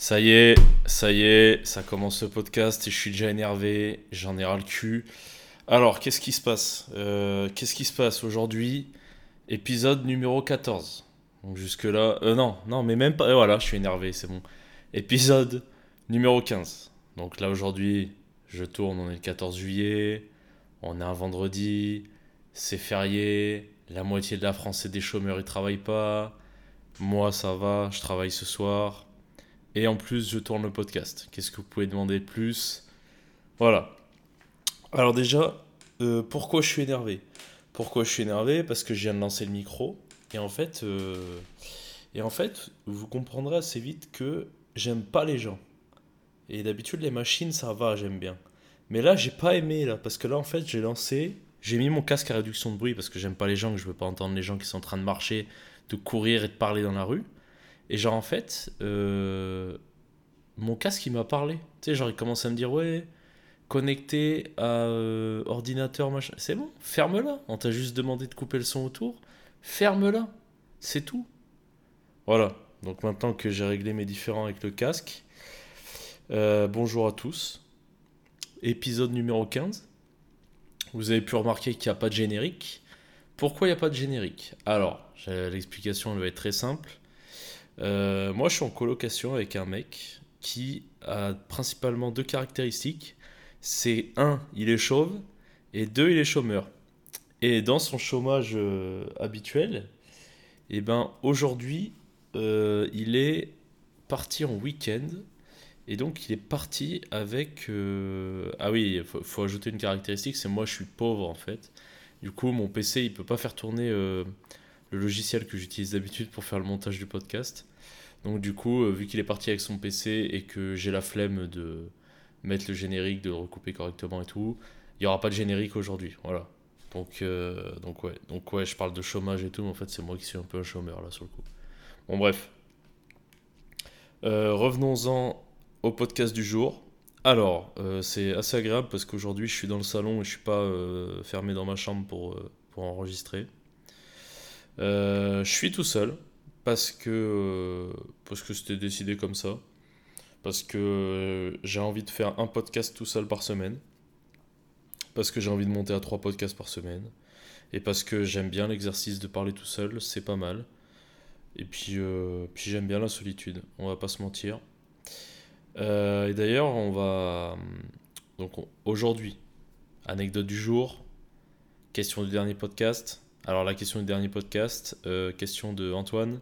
Ça y est, ça y est, ça commence le podcast et je suis déjà énervé, j'en ai ras le cul. Alors, qu'est-ce qui se passe? Euh, Qu'est-ce qui se passe aujourd'hui? Épisode numéro 14. Donc jusque-là... Euh, non, non, mais même pas... Voilà, je suis énervé, c'est bon. Épisode numéro 15. Donc là, aujourd'hui, je tourne, on est le 14 juillet, on est un vendredi, c'est férié, la moitié de la France est des chômeurs, ils travaillent pas. Moi, ça va, je travaille ce soir. Et en plus, je tourne le podcast. Qu'est-ce que vous pouvez demander de plus? Voilà. Alors déjà, euh, pourquoi je suis énervé? Pourquoi je suis énervé? Parce que je viens de lancer le micro. Et en fait, euh, et en fait vous comprendrez assez vite que j'aime pas les gens. Et d'habitude, les machines, ça va, j'aime bien. Mais là, j'ai pas aimé, là. Parce que là, en fait, j'ai lancé... J'ai mis mon casque à réduction de bruit parce que j'aime pas les gens, que je veux pas entendre les gens qui sont en train de marcher, de courir et de parler dans la rue. Et genre, en fait, euh, mon casque, il m'a parlé. Tu sais, genre, il commence à me dire, ouais, connecté à euh, ordinateur, machin. C'est bon, ferme-la. On t'a juste demandé de couper le son autour. Ferme-la. C'est tout. Voilà. Donc maintenant que j'ai réglé mes différends avec le casque, euh, bonjour à tous. Épisode numéro 15. Vous avez pu remarquer qu'il n'y a pas de générique. Pourquoi il n'y a pas de générique? Alors, l'explication elle va être très simple. Euh, moi, je suis en colocation avec un mec qui a principalement deux caractéristiques. C'est un, il est chauve, et deux, il est chômeur. Et dans son chômage euh, habituel, eh ben aujourd'hui, euh, il est parti en week-end. Et donc, il est parti avec. Ah oui, il faut, faut, ajouter une caractéristique c'est moi, je suis pauvre en fait. Du coup, mon PC, il peut pas faire tourner le logiciel que j'utilise d'habitude pour faire le montage du podcast. Donc du coup, euh, vu qu'il est parti avec son PC et que j'ai la flemme de mettre le générique, de le recouper correctement et tout, il n'y aura pas de générique aujourd'hui. Voilà. Donc, euh, donc, ouais. donc ouais, je parle de chômage et tout, mais en fait c'est moi qui suis un peu un chômeur là sur le coup. Bon bref. Euh, revenons-en au podcast du jour. Alors, c'est assez agréable parce qu'aujourd'hui je suis dans le salon et je suis pas fermé dans ma chambre pour, pour enregistrer. Je suis tout seul, parce que euh, parce que c'était décidé comme ça. Parce que euh, j'ai envie de faire un podcast tout seul par semaine. Parce que j'ai envie de monter à trois podcasts par semaine. Et parce que j'aime bien l'exercice de parler tout seul, c'est pas mal. Et puis, euh, puis j'aime bien la solitude, on va pas se mentir. et d'ailleurs, on va. Donc aujourd'hui, anecdote du jour, question du dernier podcast. Alors la question du dernier podcast, question de Antoine.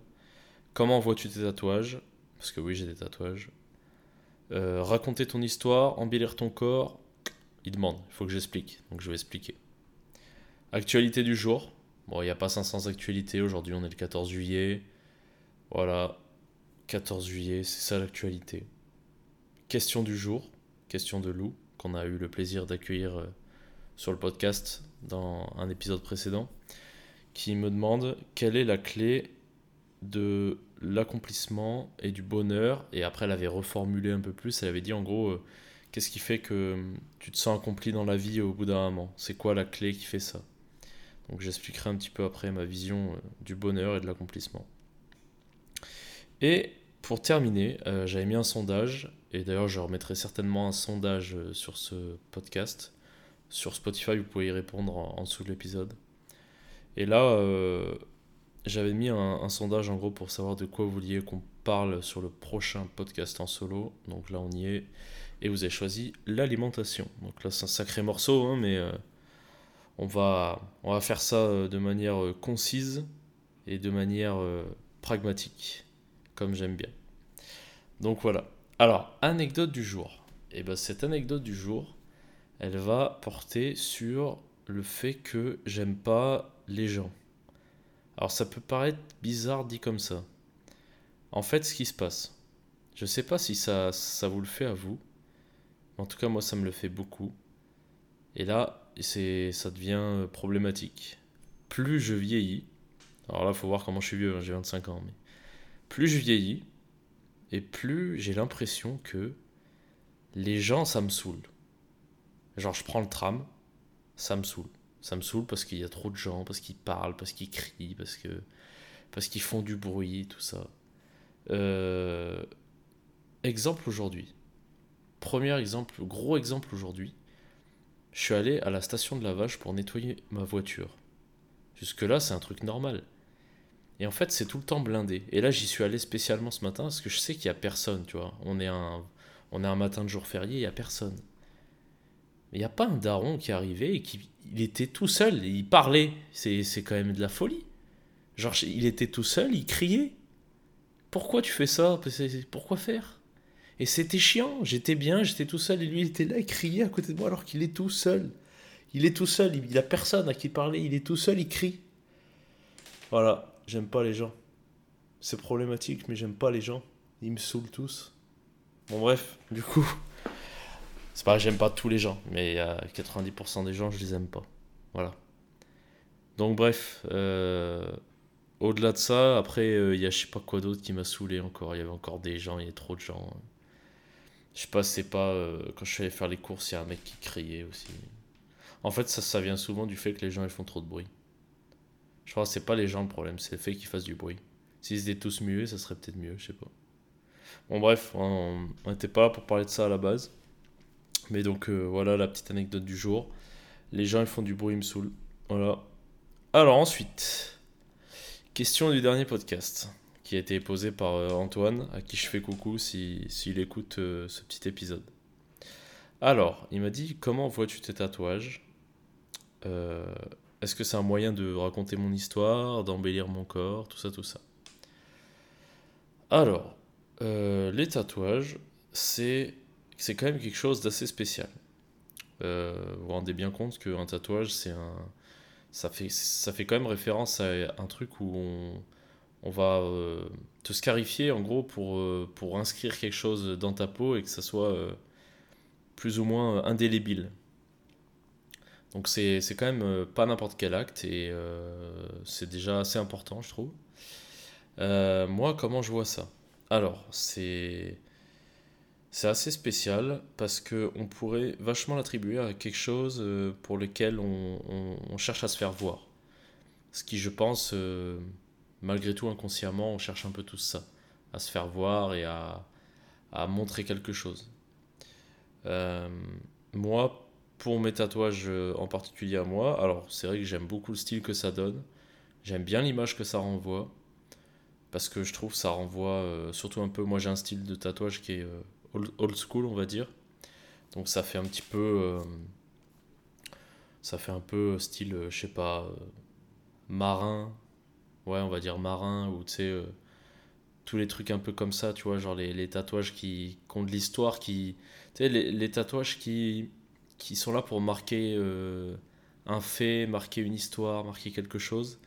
Comment vois-tu tes tatouages? Parce que oui, j'ai des tatouages. Euh, raconter ton histoire, embellir ton corps. Il demande, il faut que j'explique. Donc je vais expliquer. Actualité du jour. Bon, il n'y a pas 500 actualités. Aujourd'hui, on est le 14 juillet. Voilà. 14 juillet, c'est ça l'actualité. Question du jour. Question de Lou, qu'on a eu le plaisir d'accueillir euh, sur le podcast dans un épisode précédent. Qui me demande quelle est la clé de l'accomplissement et du bonheur. Et après, elle avait reformulé un peu plus. Elle avait dit en gros, euh, qu'est-ce qui fait que hum, tu te sens accompli dans la vie au bout d'un moment? C'est quoi la clé qui fait ça? Donc j'expliquerai un petit peu après ma vision euh, du bonheur et de l'accomplissement. Et pour terminer, euh, j'avais mis un sondage. Et d'ailleurs, je remettrai certainement un sondage sur ce podcast. Sur Spotify, vous pouvez y répondre en, en dessous de l'épisode. Et là, j'avais mis un, sondage en gros pour savoir de quoi vous vouliez qu'on parle sur le prochain podcast en solo. Donc là on y est. Et vous avez choisi l'alimentation. Donc là c'est un sacré morceau, hein, mais euh, on, va, on va faire ça euh, de manière euh, concise et de manière pragmatique, comme j'aime bien. Donc voilà. Alors, anecdote du jour. Et eh ben cette anecdote du jour, elle va porter sur le fait que j'aime pas les gens. Alors ça peut paraître bizarre dit comme ça. En fait, ce qui se passe, je sais pas si ça, ça vous le fait à vous, mais en tout cas moi ça me le fait beaucoup. Et là, ça devient problématique. Plus je vieillis, alors là, il faut voir comment je suis vieux, hein, j'ai 25 ans, mais plus je vieillis, et plus j'ai l'impression que les gens, ça me saoule. Genre, je prends le tram, ça me saoule. Ça me saoule parce qu'il y a trop de gens, parce qu'ils parlent, parce qu'ils crient, parce que parce qu'ils font du bruit, tout ça. Euh, exemple aujourd'hui. Premier exemple, gros exemple aujourd'hui. Je suis allé à la station de lavage pour nettoyer ma voiture. Jusque-là, c'est un truc normal. Et en fait, c'est tout le temps blindé. Et là, j'y suis allé spécialement ce matin parce que je sais qu'il n'y a personne, tu vois. On est un, on est un matin de jour férié, il n'y a personne. Mais il n'y a pas un daron qui arrivé et qui il était tout seul. Il parlait. C'est, c'est quand même de la folie. Genre, il était tout seul, il criait. Pourquoi tu fais ça? Pourquoi faire? Et c'était chiant. J'étais bien, j'étais tout seul et lui, il était là, il criait à côté de moi alors qu'il est tout seul. Il est tout seul, il a personne à qui parler, il est tout seul, il crie. Voilà, j'aime pas les gens. C'est problématique, mais j'aime pas les gens. Ils me saoulent tous. Bon, bref, du coup, c'est pas j'aime pas tous les gens, mais il y a 90% des gens, je les aime pas. Voilà. Donc, bref, euh, au-delà de ça, après, euh, il y a je sais pas quoi d'autre qui m'a saoulé encore. Il y avait encore des gens, il y a trop de gens. Je sais pas, c'est pas. Euh, quand je suis allé faire les courses, il y a un mec qui criait aussi. En fait, ça, ça vient souvent du fait que les gens ils font trop de bruit. Je crois que c'est pas les gens le problème, c'est le fait qu'ils fassent du bruit. S'ils étaient tous muets, ça serait peut-être mieux, je sais pas. Bon, bref, on n'était pas là pour parler de ça à la base. Mais donc, euh, voilà la petite anecdote du jour. Les gens ils font du bruit, ils me saoulent. Voilà. Alors, ensuite, question du dernier podcast qui a été posée par euh, Antoine, à qui je fais coucou s'il si, écoute euh, ce petit épisode. Alors, il m'a dit Comment vois-tu tes tatouages? Est-ce que c'est un moyen de raconter mon histoire, d'embellir mon corps, tout ça, tout ça? Alors, les tatouages, c'est c'est quand même quelque chose d'assez spécial. Euh, vous vous rendez bien compte qu'un tatouage, c'est un, ça fait, ça fait quand même référence à un truc où on, on va te scarifier en gros pour, pour inscrire quelque chose dans ta peau et que ça soit plus ou moins indélébile. Donc c'est quand même euh, pas n'importe quel acte et euh, c'est déjà assez important, je trouve. Euh, moi, comment je vois ça? Alors, c'est c'est assez spécial parce que on pourrait vachement l'attribuer à quelque chose pour lequel on, cherche à se faire voir. Ce qui, je pense, malgré tout inconsciemment, on cherche un peu tout ça, à se faire voir et à, montrer quelque chose. moi, pour mes tatouages euh, en particulier à moi, alors c'est vrai que j'aime beaucoup le style que ça donne. J'aime bien l'image que ça renvoie. Parce que je trouve que ça renvoie euh, surtout un peu. Moi j'ai un style de tatouage qui est euh, old, school, on va dire. Donc ça fait un petit peu. ça fait un peu style, je sais pas, marin. Ouais, on va dire marin, ou tu sais. tous les trucs un peu comme ça, tu vois, genre les, tatouages qui, qui ont de l'histoire, qui. Tu sais, les, tatouages qui qui sont là pour marquer euh, un fait, marquer une histoire, marquer quelque chose.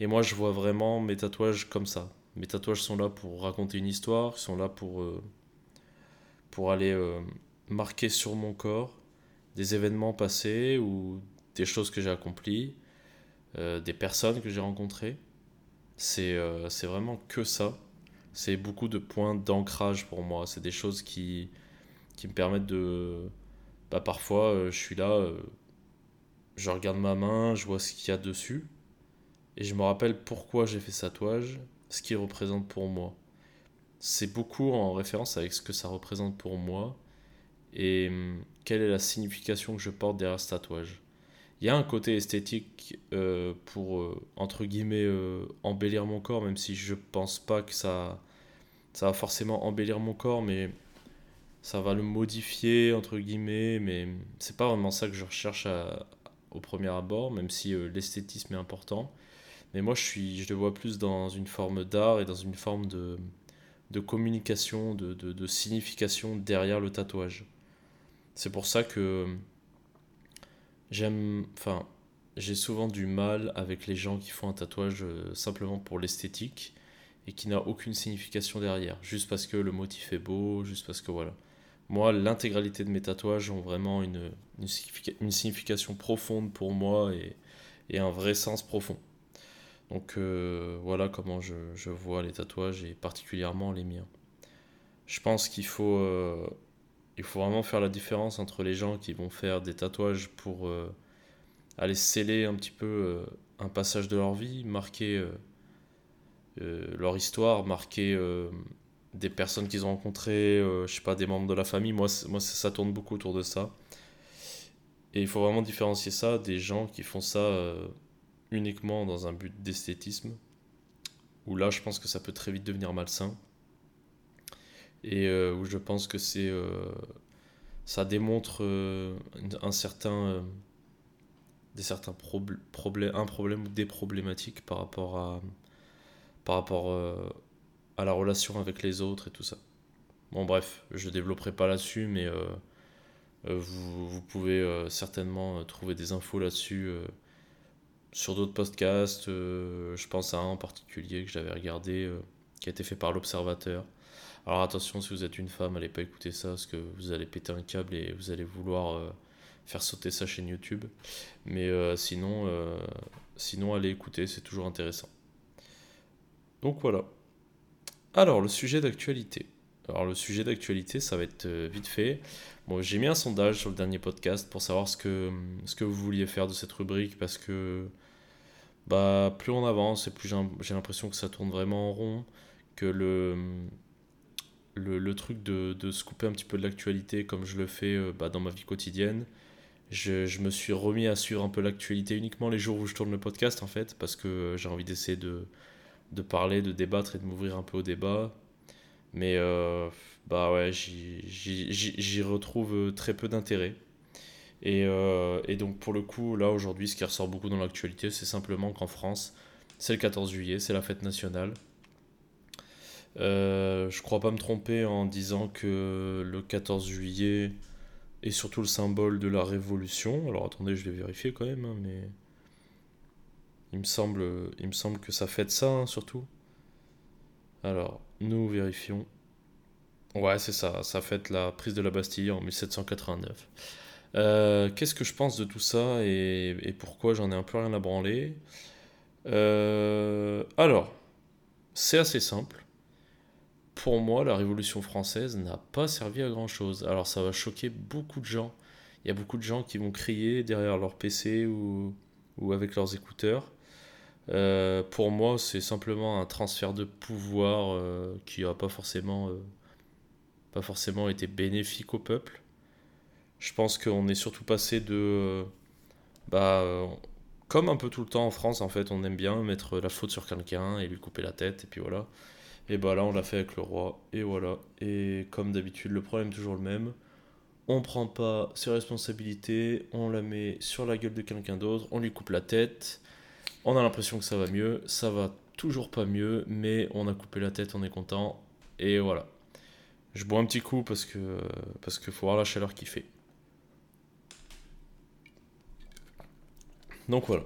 Et moi, je vois vraiment mes tatouages comme ça. Mes tatouages sont là pour raconter une histoire, sont là pour, euh, pour aller euh, marquer sur mon corps des événements passés ou des choses que j'ai accomplies, des personnes que j'ai rencontrées. C'est c'est vraiment que ça. C'est beaucoup de points d'ancrage pour moi. C'est des choses qui, qui me permettent de, bah, parfois euh, je suis là, euh, je regarde ma main, je vois ce qu'il y a dessus, et je me rappelle pourquoi j'ai fait ce tatouage, ce qu'il représente pour moi. C'est beaucoup en référence avec ce que ça représente pour moi, et hum, quelle est la signification que je porte derrière ce tatouage. Il y a un côté esthétique euh, pour, entre guillemets, embellir mon corps, même si je pense pas que ça, ça va forcément embellir mon corps, mais ça va le modifier entre guillemets mais c'est pas vraiment ça que je recherche au premier abord même si euh, l'esthétisme est important mais moi je suis je le vois plus dans une forme d'art et dans une forme de, de communication de, de, de, signification derrière le tatouage. C'est pour ça que j'aime enfin j'ai souvent du mal avec les gens qui font un tatouage euh, simplement pour l'esthétique et qui n'a aucune signification derrière. Juste parce que le motif est beau juste parce que voilà. Moi, l'intégralité de mes tatouages ont vraiment une, une, signification profonde pour moi et, et, un vrai sens profond. Donc euh, voilà comment je, vois les tatouages et particulièrement les miens. Je pense qu'il faut, euh, faut vraiment faire la différence entre les gens qui vont faire des tatouages pour euh, aller sceller un petit peu un passage de leur vie, marquer leur histoire, marquer des personnes qu'ils ont rencontrées, je sais pas, des membres de la famille. Moi, ça tourne beaucoup autour de ça. Et il faut vraiment différencier ça des gens qui font ça uniquement dans un but d'esthétisme, où là, je pense que ça peut très vite devenir malsain. Et euh, où je pense que c'est. ça démontre un certain. des certains problèmes, un problème ou des problématiques par rapport à. par rapport à la relation avec les autres et tout ça. Bon bref, je développerai pas là-dessus, mais euh, euh, vous, vous, pouvez euh, certainement trouver des infos là-dessus sur d'autres podcasts. je pense à un en particulier que j'avais regardé, qui a été fait par l'Observateur. Alors attention, si vous êtes une femme, allez pas écouter ça, parce que vous allez péter un câble et vous allez vouloir faire sauter sa chaîne YouTube. Mais sinon, sinon, allez écouter, c'est toujours intéressant. Donc voilà. Alors, le sujet d'actualité. Alors, le sujet d'actualité, ça va être euh, vite fait. Bon, j'ai mis un sondage sur le dernier podcast pour savoir ce que vous vouliez faire de cette rubrique parce que bah, plus on avance et plus j'ai l'impression que ça tourne vraiment en rond, que le, le, truc de, de, se couper un petit peu de l'actualité comme je le fais euh, bah, dans ma vie quotidienne. Je, je, me suis remis à suivre un peu l'actualité uniquement les jours où je tourne le podcast en fait parce que j'ai envie d'essayer de de parler, de débattre et de m'ouvrir un peu au débat. Mais euh, bah ouais, j'y retrouve euh, très peu d'intérêt. Et, euh, et, donc pour le coup, là aujourd'hui, ce qui ressort beaucoup dans l'actualité, c'est simplement qu'en France, c'est le 14 juillet, c'est la fête nationale. je crois pas me tromper en disant que le 14 juillet est surtout le symbole de la révolution. Alors attendez, je vais vérifier quand même, hein, mais il me semble, il me semble que ça fait de ça, hein, surtout. Alors, nous vérifions. Ouais, c'est ça, ça fait la prise de la Bastille en 1789. Euh, qu'est-ce que je pense de tout ça et, pourquoi j'en ai un peu rien à branler euh, Alors, c'est assez simple. Pour moi, la Révolution française n'a pas servi à grand-chose. Alors, ça va choquer beaucoup de gens. Il y a beaucoup de gens qui vont crier derrière leur PC ou, avec leurs écouteurs. Euh, pour moi, c'est simplement un transfert de pouvoir qui n'a pas pas forcément été bénéfique au peuple. Je pense qu'on est surtout passé de. bah, comme un peu tout le temps en France, en fait, on aime bien mettre la faute sur quelqu'un et lui couper la tête, et puis voilà. Et bah là, on l'a fait avec le roi, et voilà. Et comme d'habitude, le problème est toujours le même. On prend pas ses responsabilités, on la met sur la gueule de quelqu'un d'autre, on lui coupe la tête on a l'impression que ça va mieux, ça va toujours pas mieux, mais on a coupé la tête, on est content, et voilà. Je bois un petit coup parce que parce qu'il faut voir la chaleur qu'il fait. Donc voilà.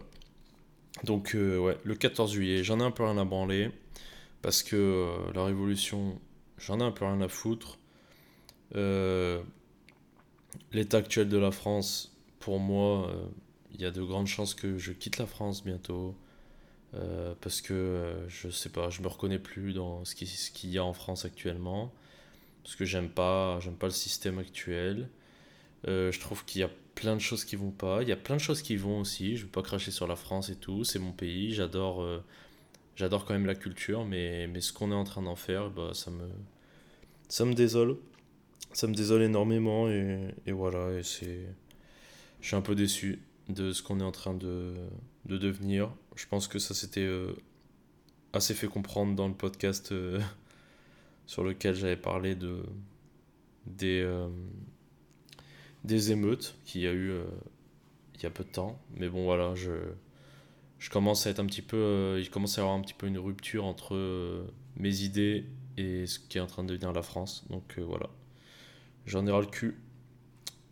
Donc euh, le 14 juillet, j'en ai un peu rien à branler parce que euh, la révolution, j'en ai un peu rien à foutre. Euh, l'état actuel de la France, pour moi, il y a de grandes chances que je quitte la France bientôt. Parce que je sais pas, je me reconnais plus dans ce qu'il y a en France actuellement. Parce que j'aime pas, pas le système actuel. Je trouve qu'il y a plein de choses qui vont pas. Il y a plein de choses qui vont aussi. Je veux pas cracher sur la France et tout. C'est mon pays. J'adore, j'adore quand même la culture. Mais, mais ce qu'on est en train d'en faire, bah, ça me, ça me désole. Ça me désole énormément et, et voilà. Et c'est, je suis un peu déçu de ce qu'on est en train de, de, devenir. Je pense que ça s'était euh, assez fait comprendre dans le podcast euh, sur lequel j'avais parlé de, des, euh, des émeutes qu'il y a eu il y a peu de temps. Mais bon, voilà, je, je commence à être un petit peu. il commence à y avoir un petit peu une rupture entre mes idées et ce qui est en train de devenir la France. Donc voilà. J'en ai ras le cul.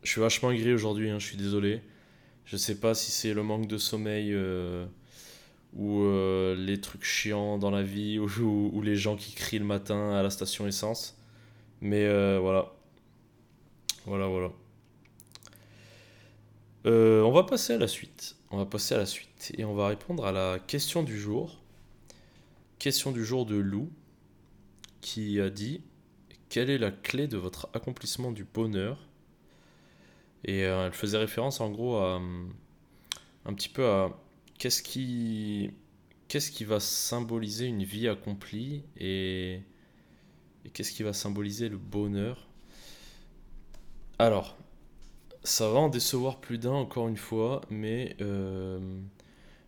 Je suis vachement aigri aujourd'hui, hein, je suis désolé. Je sais pas si c'est le manque de sommeil euh, ou euh, les trucs chiants dans la vie ou, les gens qui crient le matin à la station essence. Mais euh, voilà. Voilà, voilà. On va passer à la suite. On va passer à la suite et on va répondre à la question du jour. Question du jour de Lou qui a dit Quelle est la clé de votre accomplissement du bonheur? Et euh, elle faisait référence en gros à un petit peu à qu'est-ce qui qu'est-ce qui va symboliser une vie accomplie et Et qu'est-ce qui va symboliser le bonheur Alors, ça va en décevoir plus d'un encore une fois, mais euh,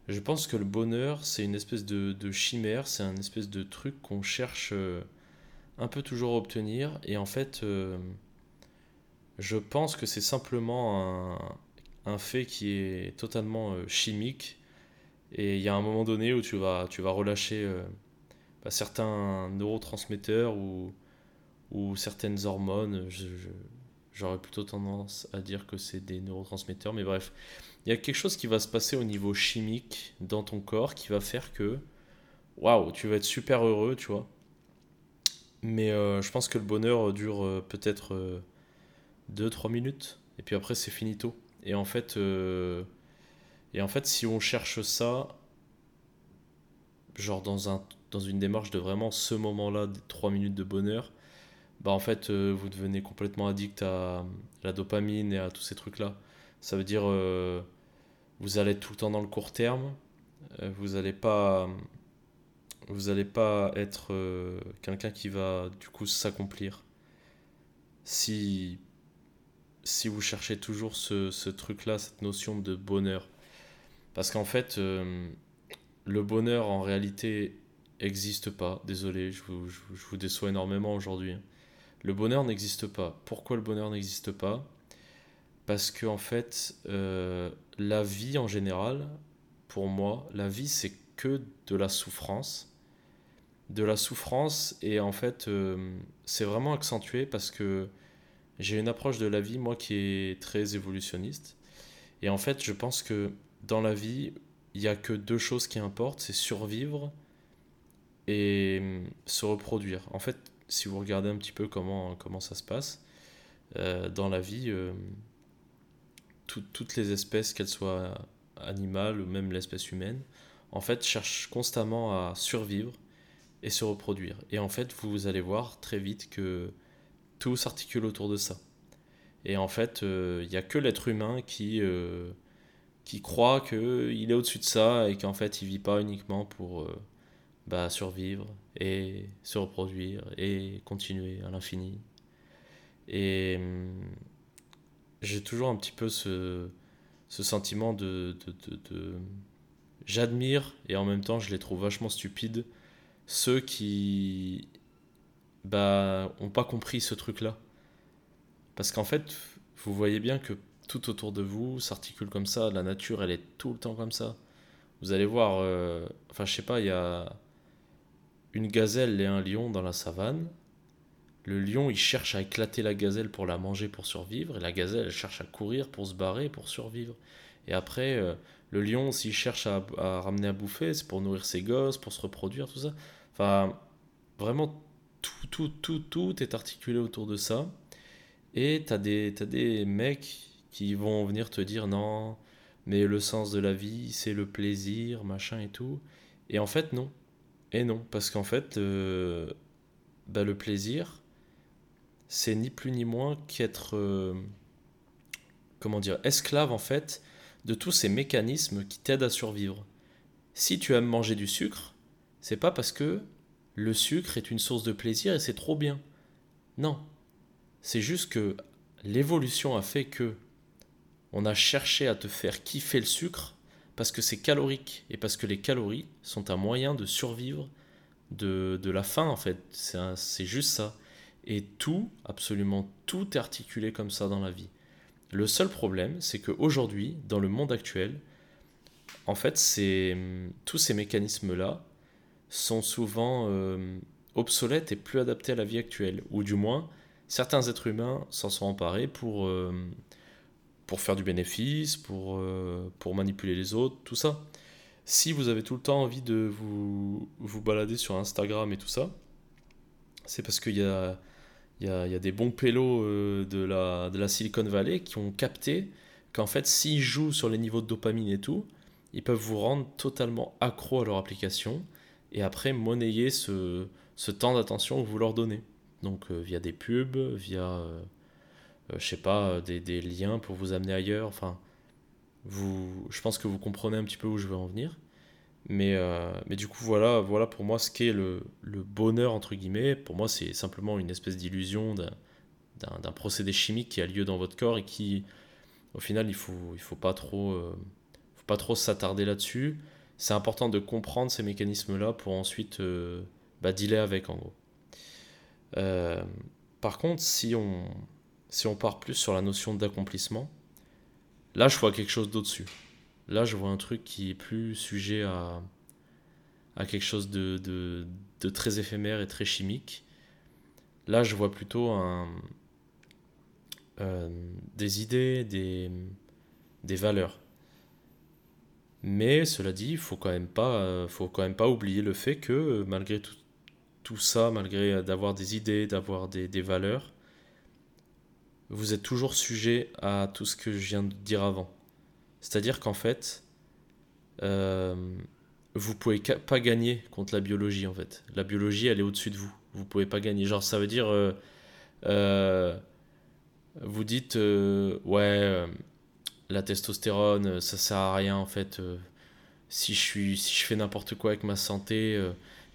je pense que le bonheur, c'est une espèce de, chimère, c'est un espèce de truc qu'on cherche euh, un peu toujours à obtenir. Et en fait, euh, je pense que c'est simplement un, fait qui est totalement chimique. Et il y a un moment donné où tu vas, relâcher bah, certains neurotransmetteurs ou certaines hormones. J'aurais plutôt tendance à dire que c'est des neurotransmetteurs, mais bref. Il y a quelque chose qui va se passer au niveau chimique dans ton corps qui va faire que, waouh, tu vas être super heureux, tu vois. Mais euh, je pense que le bonheur dure euh, peut-être 2-3 euh, minutes, et puis après c'est finito. Et en fait, et en fait, si on cherche ça, genre dans, un, dans une démarche de vraiment ce moment-là, 3 minutes de bonheur, bah en fait euh, vous devenez complètement addict à la dopamine et à tous ces trucs là ça veut dire euh, vous allez tout le temps dans le court terme. Euh, vous n'allez pas vous allez pas être quelqu'un qui va du coup s'accomplir. Si si vous cherchez toujours ce, ce truc là cette notion de bonheur. Parce qu'en fait le bonheur en réalité n'existe pas. Désolé je vous, je vous déçois énormément aujourd'hui hein. Le bonheur n'existe pas. Pourquoi le bonheur n'existe pas? Parce que en fait, euh, la vie en général, pour moi, la vie c'est que de la souffrance. De la souffrance et en fait, euh, c'est vraiment accentué parce que j'ai une approche de la vie, moi, qui est très évolutionniste. Et en fait, je pense que dans la vie, il n'y a que deux choses qui importent, c'est survivre et hum, se reproduire. En fait, si vous regardez un petit peu comment, comment ça se passe, euh, dans la vie, euh, toutes les espèces, qu'elles soient animales ou même l'espèce humaine, en fait, cherchent constamment à survivre et se reproduire. Et en fait, vous allez voir très vite que tout s'articule autour de ça. Et en fait, euh, il n'y a que l'être humain qui, qui croit qu'il est au-dessus de ça et qu'en fait, il vit pas uniquement pour bah, survivre et se reproduire et continuer à l'infini. Et hum, j'ai toujours un petit peu ce, ce sentiment de, de, de, J'admire et en même temps je les trouve vachement stupides. Ceux qui bah ont pas compris ce truc là parce qu'en fait vous voyez bien que tout autour de vous s'articule comme ça. La nature elle est tout le temps comme ça. Vous allez voir euh, enfin je sais pas il y a une gazelle et un lion dans la savane. Le lion, il cherche à éclater la gazelle pour la manger pour survivre, et la gazelle, elle cherche à courir pour se barrer pour survivre. Et après, euh, le lion, s'il cherche à, ramener à bouffer, c'est pour nourrir ses gosses, pour se reproduire, tout ça. Enfin, vraiment, tout, tout, tout, tout est articulé autour de ça. Et t'as des, as des mecs qui vont venir te dire non, mais le sens de la vie, c'est le plaisir, machin et tout. Et en fait, non. Et non, parce qu'en fait, euh, bah, le plaisir, c'est ni plus ni moins qu'être, euh, comment dire, esclave en fait de tous ces mécanismes qui t'aident à survivre. Si tu aimes manger du sucre, c'est pas parce que le sucre est une source de plaisir et c'est trop bien. Non, c'est juste que l'évolution a fait que on a cherché à te faire kiffer le sucre parce que c'est calorique et parce que les calories sont un moyen de survivre de, de la faim en fait. C'est juste ça. Et tout, absolument tout est articulé comme ça dans la vie. Le seul problème, c'est qu'aujourd'hui, dans le monde actuel, en fait, tous ces mécanismes-là sont souvent euh, obsolètes et plus adaptés à la vie actuelle. Ou du moins, certains êtres humains s'en sont emparés pour, euh, pour faire du bénéfice, pour, euh, pour manipuler les autres, tout ça. Si vous avez tout le temps envie de vous, vous balader sur Instagram et tout ça, c'est parce qu'il y a, y, a, y a, des bons pélos euh, de, la, de la Silicon Valley qui ont capté qu'en fait, s'ils jouent sur les niveaux de dopamine et tout, ils peuvent vous rendre totalement accro à leur application et après monnayer ce, ce temps d'attention que vous leur donnez. Donc euh, via des pubs, via je sais pas, euh, des, des, liens pour vous amener ailleurs. Enfin, vous, je pense que vous comprenez un petit peu où je veux en venir. Mais, euh, mais du coup, voilà, voilà pour moi ce qu'est le, le bonheur, entre guillemets. Pour moi, c'est simplement une espèce d'illusion d'un procédé chimique qui a lieu dans votre corps et qui, au final, il faut, il faut pas trop, euh, pas trop s'attarder là-dessus. C'est important de comprendre ces mécanismes-là pour ensuite euh, bah, dealer avec, en gros. par contre, si on, si on part plus sur la notion d'accomplissement, là, je vois quelque chose d'au-dessus. Là, je vois un truc qui est plus sujet à, quelque chose de, très éphémère et très chimique. Là, je vois plutôt euh, des idées, des, valeurs. Mais cela dit, il faut euh, faut quand même pas oublier le fait que malgré tout, tout ça, malgré d'avoir des idées, d'avoir des, valeurs, vous êtes toujours sujet à tout ce que je viens de dire avant. C'est-à-dire qu'en fait, euh, vous pouvez pas gagner contre la biologie en fait. La biologie, elle est au-dessus de vous. Vous pouvez pas gagner. Genre, ça veut dire, euh, euh, vous dites, euh, ouais, la testostérone, ça sert à rien en fait. si je suis, si je fais n'importe quoi avec ma santé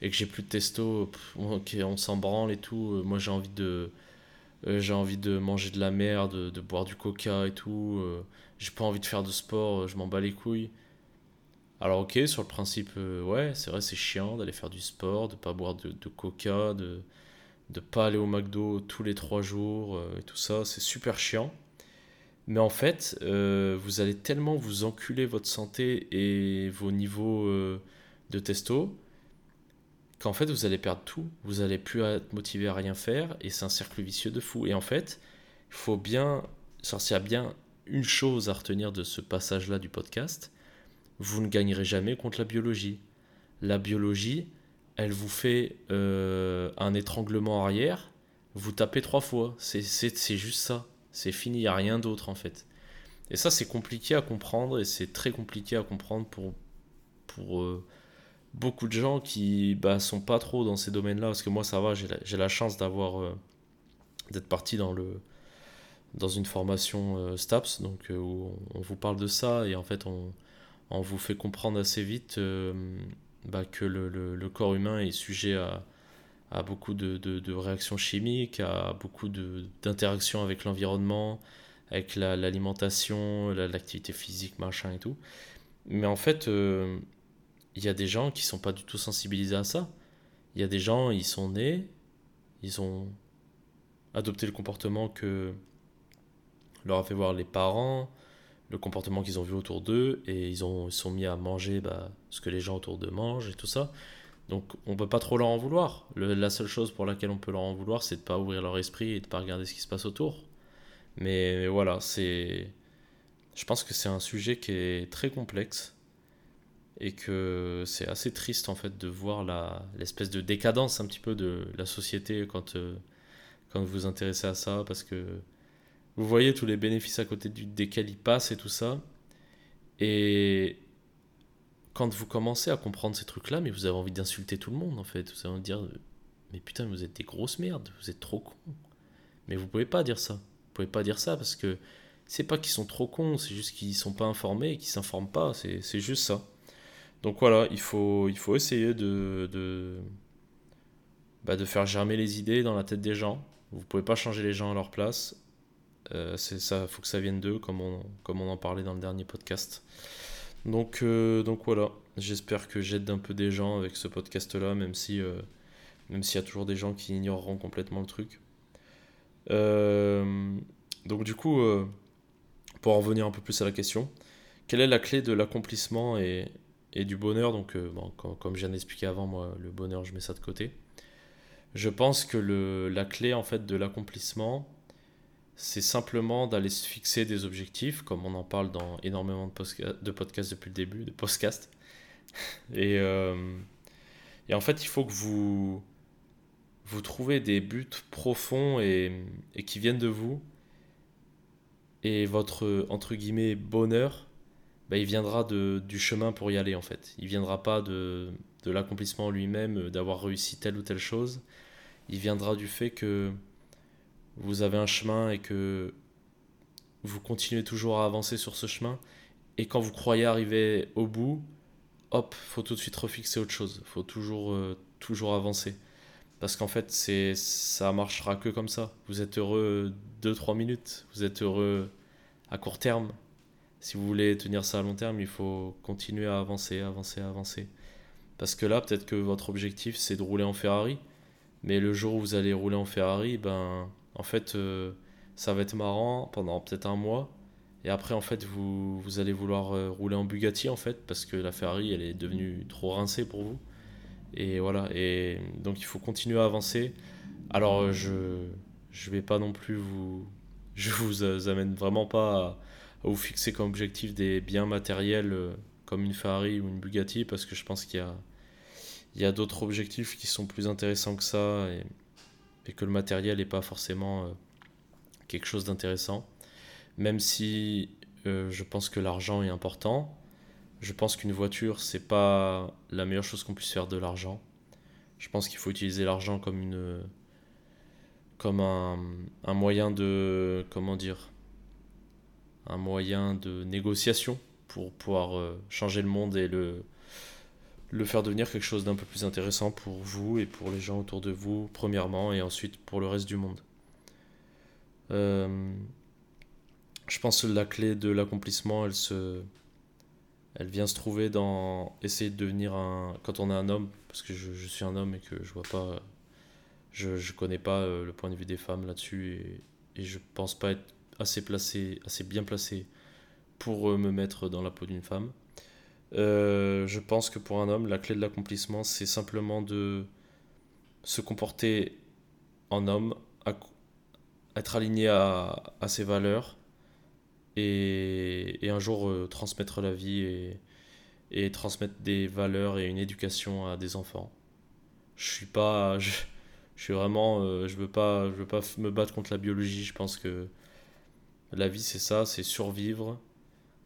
et que j'ai plus de testo, ok, on s'en branle et tout. moi, j'ai envie de, j'ai envie de manger de la merde, de, boire du coca et tout. j'ai pas envie de faire de sport, je m'en bats les couilles. Alors ok, sur le principe, euh, ouais, c'est vrai, c'est chiant d'aller faire du sport, de pas boire de, de coca, de ne pas aller au McDo tous les trois jours euh, et tout ça, c'est super chiant. Mais en fait, euh, vous allez tellement vous enculer votre santé et vos niveaux de testo qu'en fait vous allez perdre tout, vous allez plus être motivé à rien faire et c'est un cercle vicieux de fou. Et en fait, il faut bien, a bien une chose à retenir de ce passage-là du podcast, vous ne gagnerez jamais contre la biologie. La biologie, elle vous fait euh, un étranglement arrière, vous tapez trois fois. C'est juste ça. C'est fini, il n'y a rien d'autre en fait. Et ça, c'est compliqué à comprendre et c'est très compliqué à comprendre pour, pour euh, beaucoup de gens qui bah, sont pas trop dans ces domaines-là. Parce que moi, ça va, j'ai la, la, chance d'avoir euh, d'être parti dans le dans une formation STAPS, donc où on vous parle de ça et en fait on, on vous fait comprendre assez vite euh, bah, que le, corps humain est sujet à, beaucoup de, réactions chimiques, à beaucoup d'interactions avec l'environnement, avec l'alimentation, l'activité physique, machin et tout. Mais en fait, euh, il y a des gens qui sont pas du tout sensibilisés à ça. Il y a des gens, ils sont nés, ils ont adopté le comportement que leur a fait voir les parents, le comportement qu'ils ont vu autour d'eux et ils, ont, ils sont mis à manger bah, ce que les gens autour d'eux mangent et tout ça. Donc on peut pas trop leur en vouloir. la seule chose pour laquelle on peut leur en vouloir, c'est de pas ouvrir leur esprit et de pas regarder ce qui se passe autour. Mais, voilà, c'est. Je pense que c'est un sujet qui est très complexe et que c'est assez triste en fait de voir l'espèce de décadence un petit peu de la société quand euh, quand vous vous intéressez à ça parce que vous voyez tous les bénéfices à côté du, desquels il passe et tout ça. Et quand vous commencez à comprendre ces trucs-là, mais vous avez envie d'insulter tout le monde en fait. Vous avez envie de dire Mais putain, vous êtes des grosses merdes, vous êtes trop cons. Mais vous pouvez pas dire ça. Vous pouvez pas dire ça parce que c'est pas qu'ils sont trop cons, c'est juste qu'ils sont pas informés et qu'ils s'informent pas. C'est juste ça. Donc voilà, il faut, essayer de, bah de faire germer les idées dans la tête des gens. Vous pouvez pas changer les gens à leur place. Euh, c'est ça, faut que ça vienne d'eux, comme on, comme on en parlait dans le dernier podcast. Donc, euh, donc voilà, j'espère que j'aide un peu des gens avec ce podcast-là, même si, euh, même s'il y a toujours des gens qui ignoreront complètement le truc. donc du coup, pour en revenir un peu plus à la question, quelle est la clé de l'accomplissement et, et, du bonheur Donc, bon, comme, comme, je viens d'expliquer avant, moi, le bonheur, je mets ça de côté. Je pense que le, la clé en fait de l'accomplissement, c'est simplement d'aller se fixer des objectifs, comme on en parle dans énormément de, de podcasts depuis le début, de podcasts. Et, euh, et, en fait, il faut que vous, vous trouvez des buts profonds et, et, qui viennent de vous. Et votre, entre guillemets, bonheur, bah, il viendra de, du chemin pour y aller, en fait. Il viendra pas de, de l'accomplissement lui-même, d'avoir réussi telle ou telle chose. Il viendra du fait que vous avez un chemin et que vous continuez toujours à avancer sur ce chemin. Et quand vous croyez arriver au bout, hop, faut tout de suite refixer autre chose. Faut toujours, euh, toujours avancer. Parce qu'en fait, c'est, ça marchera que comme ça. Vous êtes heureux 2-3 minutes. Vous êtes heureux à court terme. Si vous voulez tenir ça à long terme, il faut continuer à avancer, avancer, avancer. Parce que là, peut-être que votre objectif, c'est de rouler en Ferrari. Mais le jour où vous allez rouler en Ferrari, ben, en fait, euh, ça va être marrant pendant peut-être un mois. Et après, en fait, vous, vous allez vouloir euh, rouler en Bugatti, en fait, parce que la Ferrari, elle est devenue trop rincée pour vous. Et voilà. Et donc, il faut continuer à avancer. Alors, euh, je je vais pas non plus vous. Je vous amène vraiment pas à, vous fixer comme objectif des biens matériels comme une Ferrari ou une Bugatti, parce que je pense qu'il y a, il y a d'autres objectifs qui sont plus intéressants que ça. Et, et que le matériel n'est pas forcément euh, quelque chose d'intéressant. Même si euh, je pense que l'argent est important, je pense qu'une voiture, c'est pas la meilleure chose qu'on puisse faire de l'argent. Je pense qu'il faut utiliser l'argent comme une comme un, un, moyen de comment dire un moyen de négociation pour pouvoir euh, changer le monde et le le faire devenir quelque chose d'un peu plus intéressant pour vous et pour les gens autour de vous, premièrement, et ensuite pour le reste du monde. Euh, je pense que la clé de l'accomplissement, elle se, elle vient se trouver dans essayer de devenir un, quand on est un homme, parce que je, suis un homme et que je vois pas, je, je connais pas euh, le point de vue des femmes là-dessus et, et je pense pas être assez placé, assez bien placé pour euh, me mettre dans la peau d'une femme. Euh, je pense que pour un homme, la clé de l'accomplissement, c'est simplement de se comporter en homme, être aligné à, ses valeurs et, un jour euh, transmettre la vie et, et, transmettre des valeurs et une éducation à des enfants. Je suis pas, je, suis vraiment, je veux pas, je veux pas me battre contre la biologie. Je pense que la vie c'est ça, c'est survivre,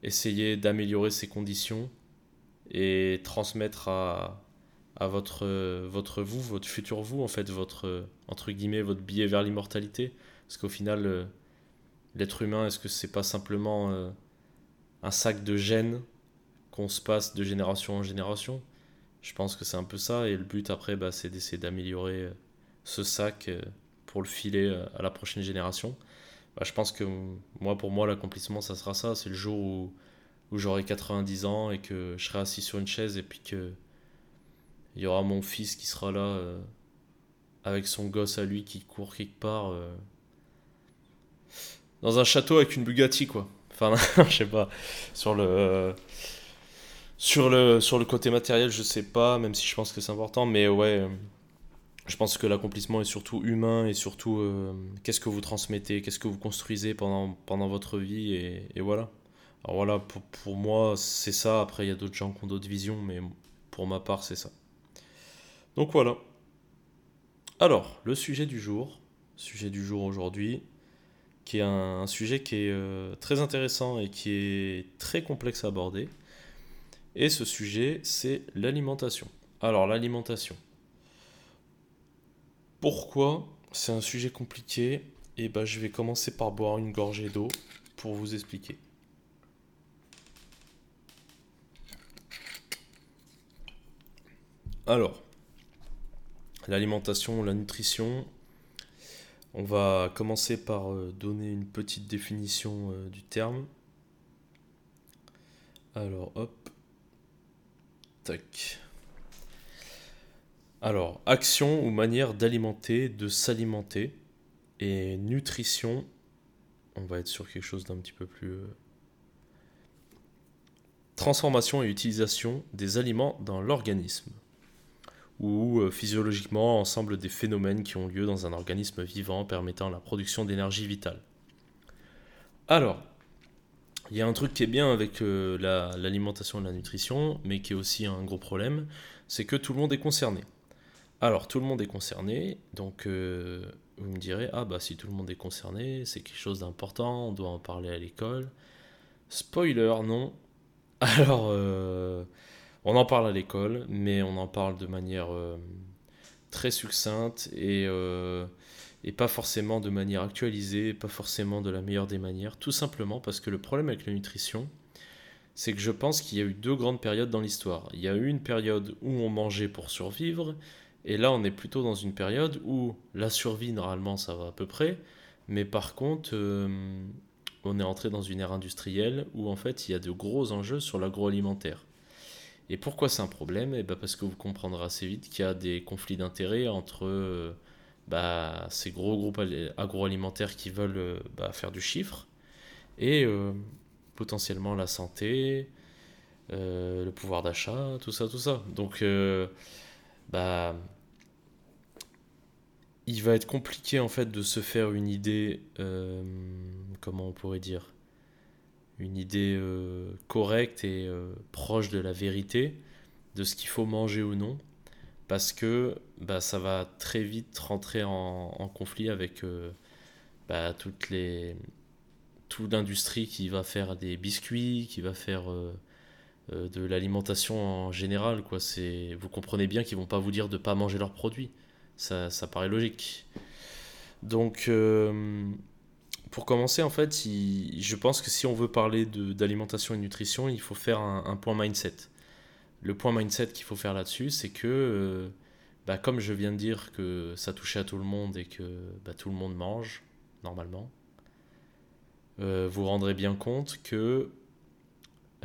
essayer d'améliorer ses conditions et transmettre à, votre, votre vous, votre futur vous, en fait, votre, entre guillemets, votre billet vers l'immortalité. Parce qu'au final, euh, l'être humain, est-ce que c'est pas simplement euh, un sac de gènes qu'on se passe de génération en génération? Je pense que c'est un peu ça, et le but après, bah, c'est d'essayer d'améliorer euh, ce sac pour le filer à la prochaine génération. Bah, je pense que moi, pour moi, l'accomplissement, ça sera ça. C'est le jour où où j'aurai 90 ans et que je serai assis sur une chaise et puis que il y aura mon fils qui sera là euh, avec son gosse à lui qui court quelque part euh, dans un château avec une Bugatti quoi. Enfin je sais pas sur le sur le sur le côté matériel, je sais pas même si je pense que c'est important mais ouais je pense que l'accomplissement est surtout humain et surtout euh, qu'est-ce que vous transmettez, qu'est-ce que vous construisez pendant pendant votre vie et, voilà. Alors voilà, pour, pour moi, c'est ça. Après, il y a d'autres gens qui ont d'autres visions, mais pour ma part, c'est ça. Donc voilà. Alors, le sujet du jour, sujet du jour aujourd'hui, qui est un, sujet qui est euh, très intéressant et qui est très complexe à aborder. Et ce sujet, c'est l'alimentation. Alors, l'alimentation. Pourquoi c'est un sujet compliqué? Et eh ben, je vais commencer par boire une gorgée d'eau pour vous expliquer. Alors, l'alimentation, la nutrition. On va commencer par euh, donner une petite définition euh, du terme. Alors, hop. Tac. Alors, action ou manière d'alimenter, de s'alimenter. Et nutrition, on va être sur quelque chose d'un petit peu plus... Euh, transformation et utilisation des aliments dans l'organisme ou euh, physiologiquement ensemble des phénomènes qui ont lieu dans un organisme vivant permettant la production d'énergie vitale. Alors, il y a un truc qui est bien avec euh, l'alimentation et la nutrition, mais qui est aussi un gros problème, c'est que tout le monde est concerné. Alors, tout le monde est concerné, donc euh, vous me direz, ah bah si tout le monde est concerné, c'est quelque chose d'important, on doit en parler à l'école. Spoiler, non. Alors, on en parle à l'école, mais on en parle de manière euh, très succincte euh, et, pas forcément de manière actualisée, pas forcément de la meilleure des manières, tout simplement parce que le problème avec la nutrition, c'est que je pense qu'il y a eu deux grandes périodes dans l'histoire. Il y a eu une période où on mangeait pour survivre, et là on est plutôt dans une période où la survie, normalement, ça va à peu près, mais par contre, euh, on est entré dans une ère industrielle où en fait il y a de gros enjeux sur l'agroalimentaire. Et pourquoi c'est un problème? Eh ben Parce que vous comprendrez assez vite qu'il y a des conflits d'intérêts entre euh, bah, ces gros groupes agroalimentaires qui veulent euh, bah, faire du chiffre et potentiellement la santé, le pouvoir d'achat, tout ça, tout ça. Donc, bah, il va être compliqué en fait de se faire une idée, comment on pourrait dire, une idée euh, correcte et euh, proche de la vérité de ce qu'il faut manger ou non, parce que bah, ça va très vite rentrer en, conflit avec euh, bah, toutes les, toute l'industrie qui va faire des biscuits, qui va faire de l'alimentation en général. Quoi. Vous comprenez bien qu'ils vont pas vous dire de ne pas manger leurs produits. Ça, ça paraît logique. Donc pour commencer, en fait, je pense que si on veut parler d'alimentation et de nutrition, il faut faire un, point mindset. Le point mindset qu'il faut faire là-dessus, c'est que, euh, bah, comme je viens de dire que ça touchait à tout le monde et que bah, tout le monde mange, normalement, euh, vous rendrez bien compte que,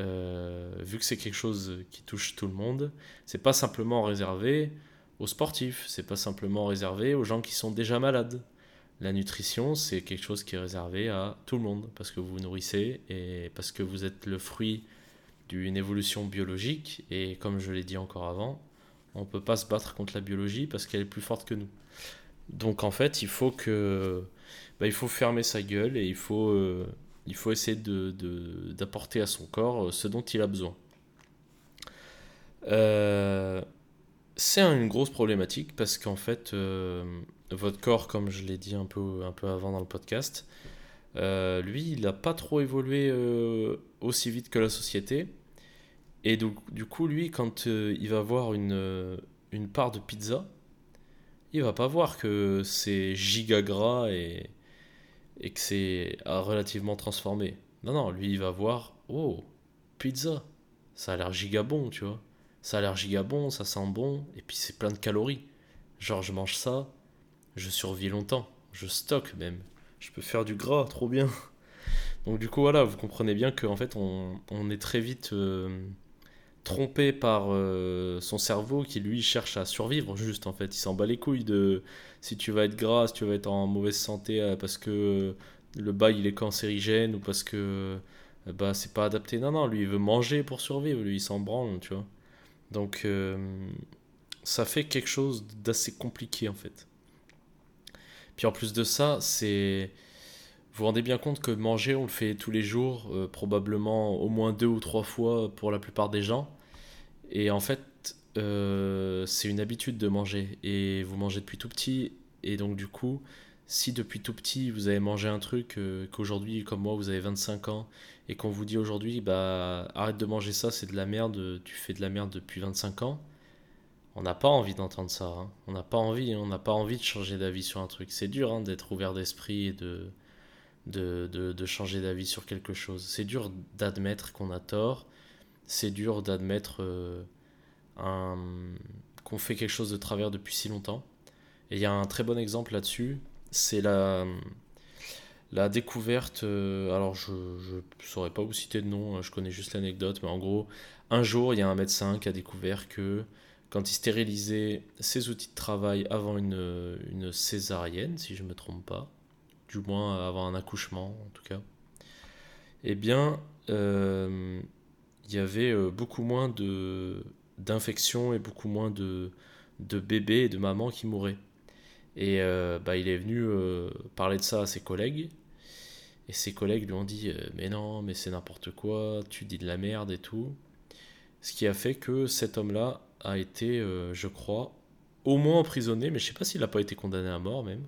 euh, vu que c'est quelque chose qui touche tout le monde, c'est pas simplement réservé aux sportifs, c'est pas simplement réservé aux gens qui sont déjà malades la nutrition, c'est quelque chose qui est réservé à tout le monde, parce que vous vous nourrissez et parce que vous êtes le fruit d'une évolution biologique. Et comme je l'ai dit encore avant, on ne peut pas se battre contre la biologie parce qu'elle est plus forte que nous. Donc en fait, il faut que, bah, il faut fermer sa gueule et il faut, euh, il faut essayer d'apporter de, à son corps euh, ce dont il a besoin. Euh, c'est une grosse problématique parce qu'en fait, votre corps, comme je l'ai dit un peu, un peu avant dans le podcast, euh, lui, il n'a pas trop évolué euh, aussi vite que la société. Et du, du coup, lui, quand euh, il va voir une, une part de pizza, il va pas voir que c'est giga gras et, et que c'est relativement transformé. Non, non, lui, il va voir, oh, pizza, ça a l'air giga bon, tu vois. Ça a l'air giga bon, ça sent bon, et puis c'est plein de calories. Genre, je mange ça, je survis longtemps, je stocke même, je peux faire du gras, trop bien. Donc du coup voilà, vous comprenez bien qu'en fait on, est très vite euh, trompé par euh, son cerveau qui lui cherche à survivre juste en fait. Il s'en bat les couilles de si tu vas être gras, si tu vas être en mauvaise santé euh, parce que le bas il est cancérigène ou parce que bah c'est pas adapté. Non non, lui il veut manger pour survivre, lui il s'en branle, tu vois. Donc ça fait quelque chose d'assez compliqué en fait. Puis en plus de ça, c'est. Vous vous rendez bien compte que manger, on le fait tous les jours, euh, probablement au moins deux ou trois fois pour la plupart des gens. Et en fait, euh, c'est une habitude de manger. Et vous mangez depuis tout petit. Et donc, du coup, si depuis tout petit, vous avez mangé un truc euh, qu'aujourd'hui, comme moi, vous avez 25 ans, et qu'on vous dit aujourd'hui, bah arrête de manger ça, c'est de la merde, tu fais de la merde depuis 25 ans on n'a pas envie d'entendre ça. Hein. On n'a pas envie, on n'a pas envie de changer d'avis sur un truc. C'est dur hein, d'être ouvert d'esprit et de, de, changer d'avis sur quelque chose. C'est dur d'admettre qu'on a tort. C'est dur d'admettre euh, qu'on fait quelque chose de travers depuis si longtemps. Et il y a un très bon exemple là-dessus. C'est la, la découverte. Euh, alors, je ne saurais pas vous citer de nom, hein, je connais juste l'anecdote, mais en gros, un jour, il y a un médecin qui a découvert que quand il stérilisait ses outils de travail avant une, une césarienne, si je ne me trompe pas, du moins avant un accouchement en tout cas, eh bien, euh, il y avait euh, beaucoup moins d'infections et beaucoup moins de, bébés et de mamans qui mouraient. Et euh, bah, il est venu parler de ça à ses collègues. Et ses collègues lui ont dit Mais non, mais c'est n'importe quoi, tu dis de la merde et tout. Ce qui a fait que cet homme-là a été, euh, je crois, au moins emprisonné, mais je sais pas s'il n'a pas été condamné à mort même.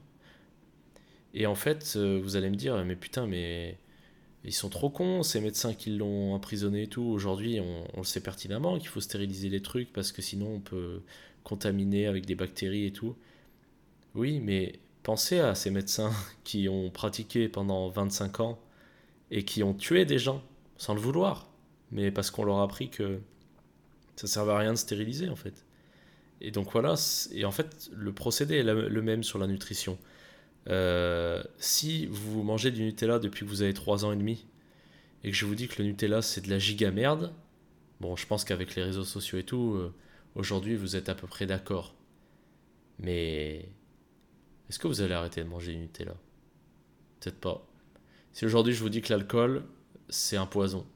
Et en fait, euh, vous allez me dire, mais putain, mais ils sont trop cons, ces médecins qui l'ont emprisonné et tout. Aujourd'hui, on, on, le sait pertinemment qu'il faut stériliser les trucs parce que sinon on peut contaminer avec des bactéries et tout. Oui, mais pensez à ces médecins qui ont pratiqué pendant 25 ans et qui ont tué des gens sans le vouloir. mais parce qu'on leur a appris que ça servait à rien de stériliser en fait. Et donc voilà, et en fait le procédé est le même sur la nutrition. Euh, si vous mangez du Nutella depuis que vous avez 3 ans et demi, et que je vous dis que le Nutella c'est de la giga merde, bon je pense qu'avec les réseaux sociaux et tout, euh, aujourd'hui vous êtes à peu près d'accord. Mais est-ce que vous allez arrêter de manger du Nutella? Peut-être pas. Si aujourd'hui je vous dis que l'alcool c'est un poison,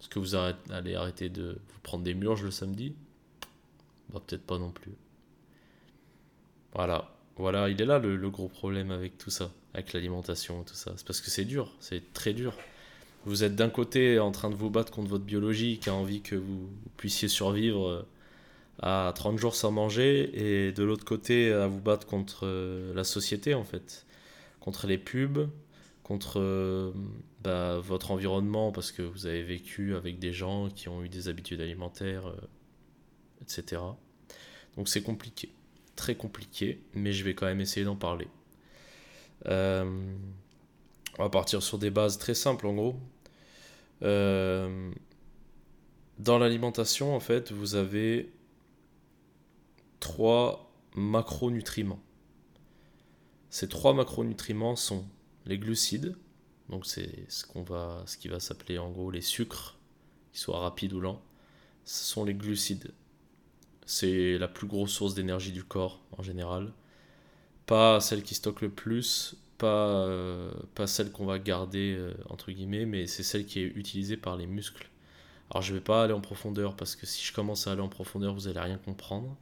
est-ce que vous allez arrêter de vous prendre des murges le samedi? Bah peut-être pas non plus. Voilà. Voilà, il est là le, gros problème avec tout ça, avec l'alimentation et tout ça. C'est parce que c'est dur, c'est très dur. Vous êtes d'un côté en train de vous battre contre votre biologie qui a envie que vous puissiez survivre euh, à 30 jours sans manger, et de l'autre côté à vous battre contre euh, la société en fait, contre les pubs, contre euh, bah, votre environnement parce que vous avez vécu avec des gens qui ont eu des habitudes alimentaires, etc. Donc c'est compliqué très compliqué, mais je vais quand même essayer d'en parler. Euh, on va partir sur des bases très simples en gros. Euh, dans l'alimentation, en fait, vous avez trois macronutriments. Ces trois macronutriments sont les glucides, donc c'est ce qu'on va, ce qui va s'appeler en gros les sucres, qu'ils soient rapides ou lents. Ce sont les glucides. C'est la plus grosse source d'énergie du corps en général. Pas celle qui stocke le plus, pas, euh, pas celle qu'on va garder euh, entre guillemets, mais c'est celle qui est utilisée par les muscles. Alors je vais pas aller en profondeur parce que si je commence à aller en profondeur, vous allez rien comprendre.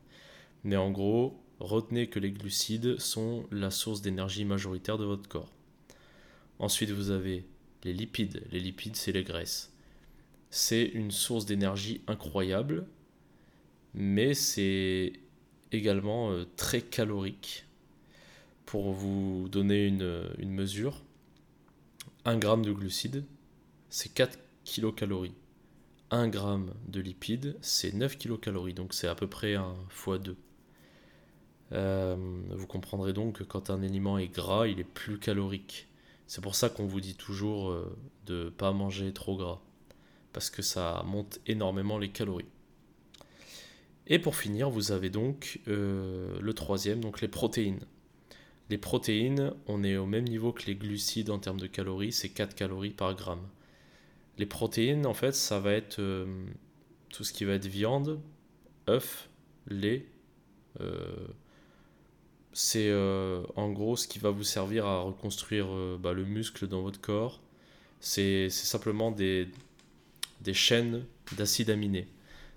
Mais en gros, retenez que les glucides sont la source d'énergie majoritaire de votre corps. Ensuite, vous avez les lipides. Les lipides, c'est les graisses. C'est une source d'énergie incroyable mais c'est également euh, très calorique. Pour vous donner une, une mesure, 1 g de glucides, c'est 4 kilocalories. 1 g de lipides, c'est 9 kilocalories, donc c'est à peu près un fois 2. Euh, vous comprendrez donc que quand un aliment est gras, il est plus calorique. C'est pour ça qu'on vous dit toujours euh, de ne pas manger trop gras, parce que ça monte énormément les calories. Et pour finir, vous avez donc euh, le troisième, donc les protéines. Les protéines, on est au même niveau que les glucides en termes de calories, c'est 4 calories par gramme. Les protéines, en fait, ça va être tout ce qui va être viande, œufs, lait. C'est en gros ce qui va vous servir à reconstruire bah, le muscle dans votre corps. C'est simplement des, des chaînes d'acides aminés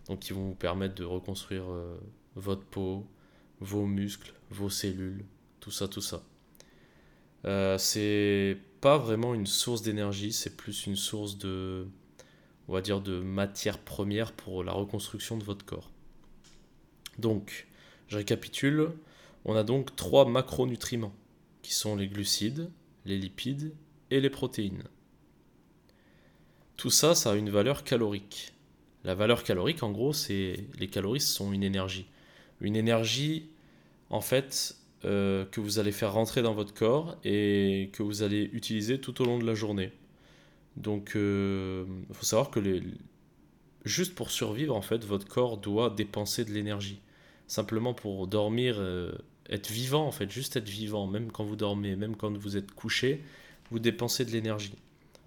donc qui vont vous permettre de reconstruire euh, votre peau, vos muscles, vos cellules, tout ça, tout ça. Euh, c'est pas vraiment une source d'énergie, c'est plus une source de, on va dire, de matière première pour la reconstruction de votre corps. Donc, je récapitule, on a donc trois macronutriments qui sont les glucides, les lipides et les protéines. Tout ça, ça a une valeur calorique. La valeur calorique, en gros, c'est les calories sont une énergie. Une énergie, en fait, euh, que vous allez faire rentrer dans votre corps et que vous allez utiliser tout au long de la journée. Donc, il euh, faut savoir que juste pour survivre, en fait, votre corps doit dépenser de l'énergie. Simplement pour dormir, euh, être vivant, en fait, juste être vivant, même quand vous dormez, même quand vous êtes couché, vous dépensez de l'énergie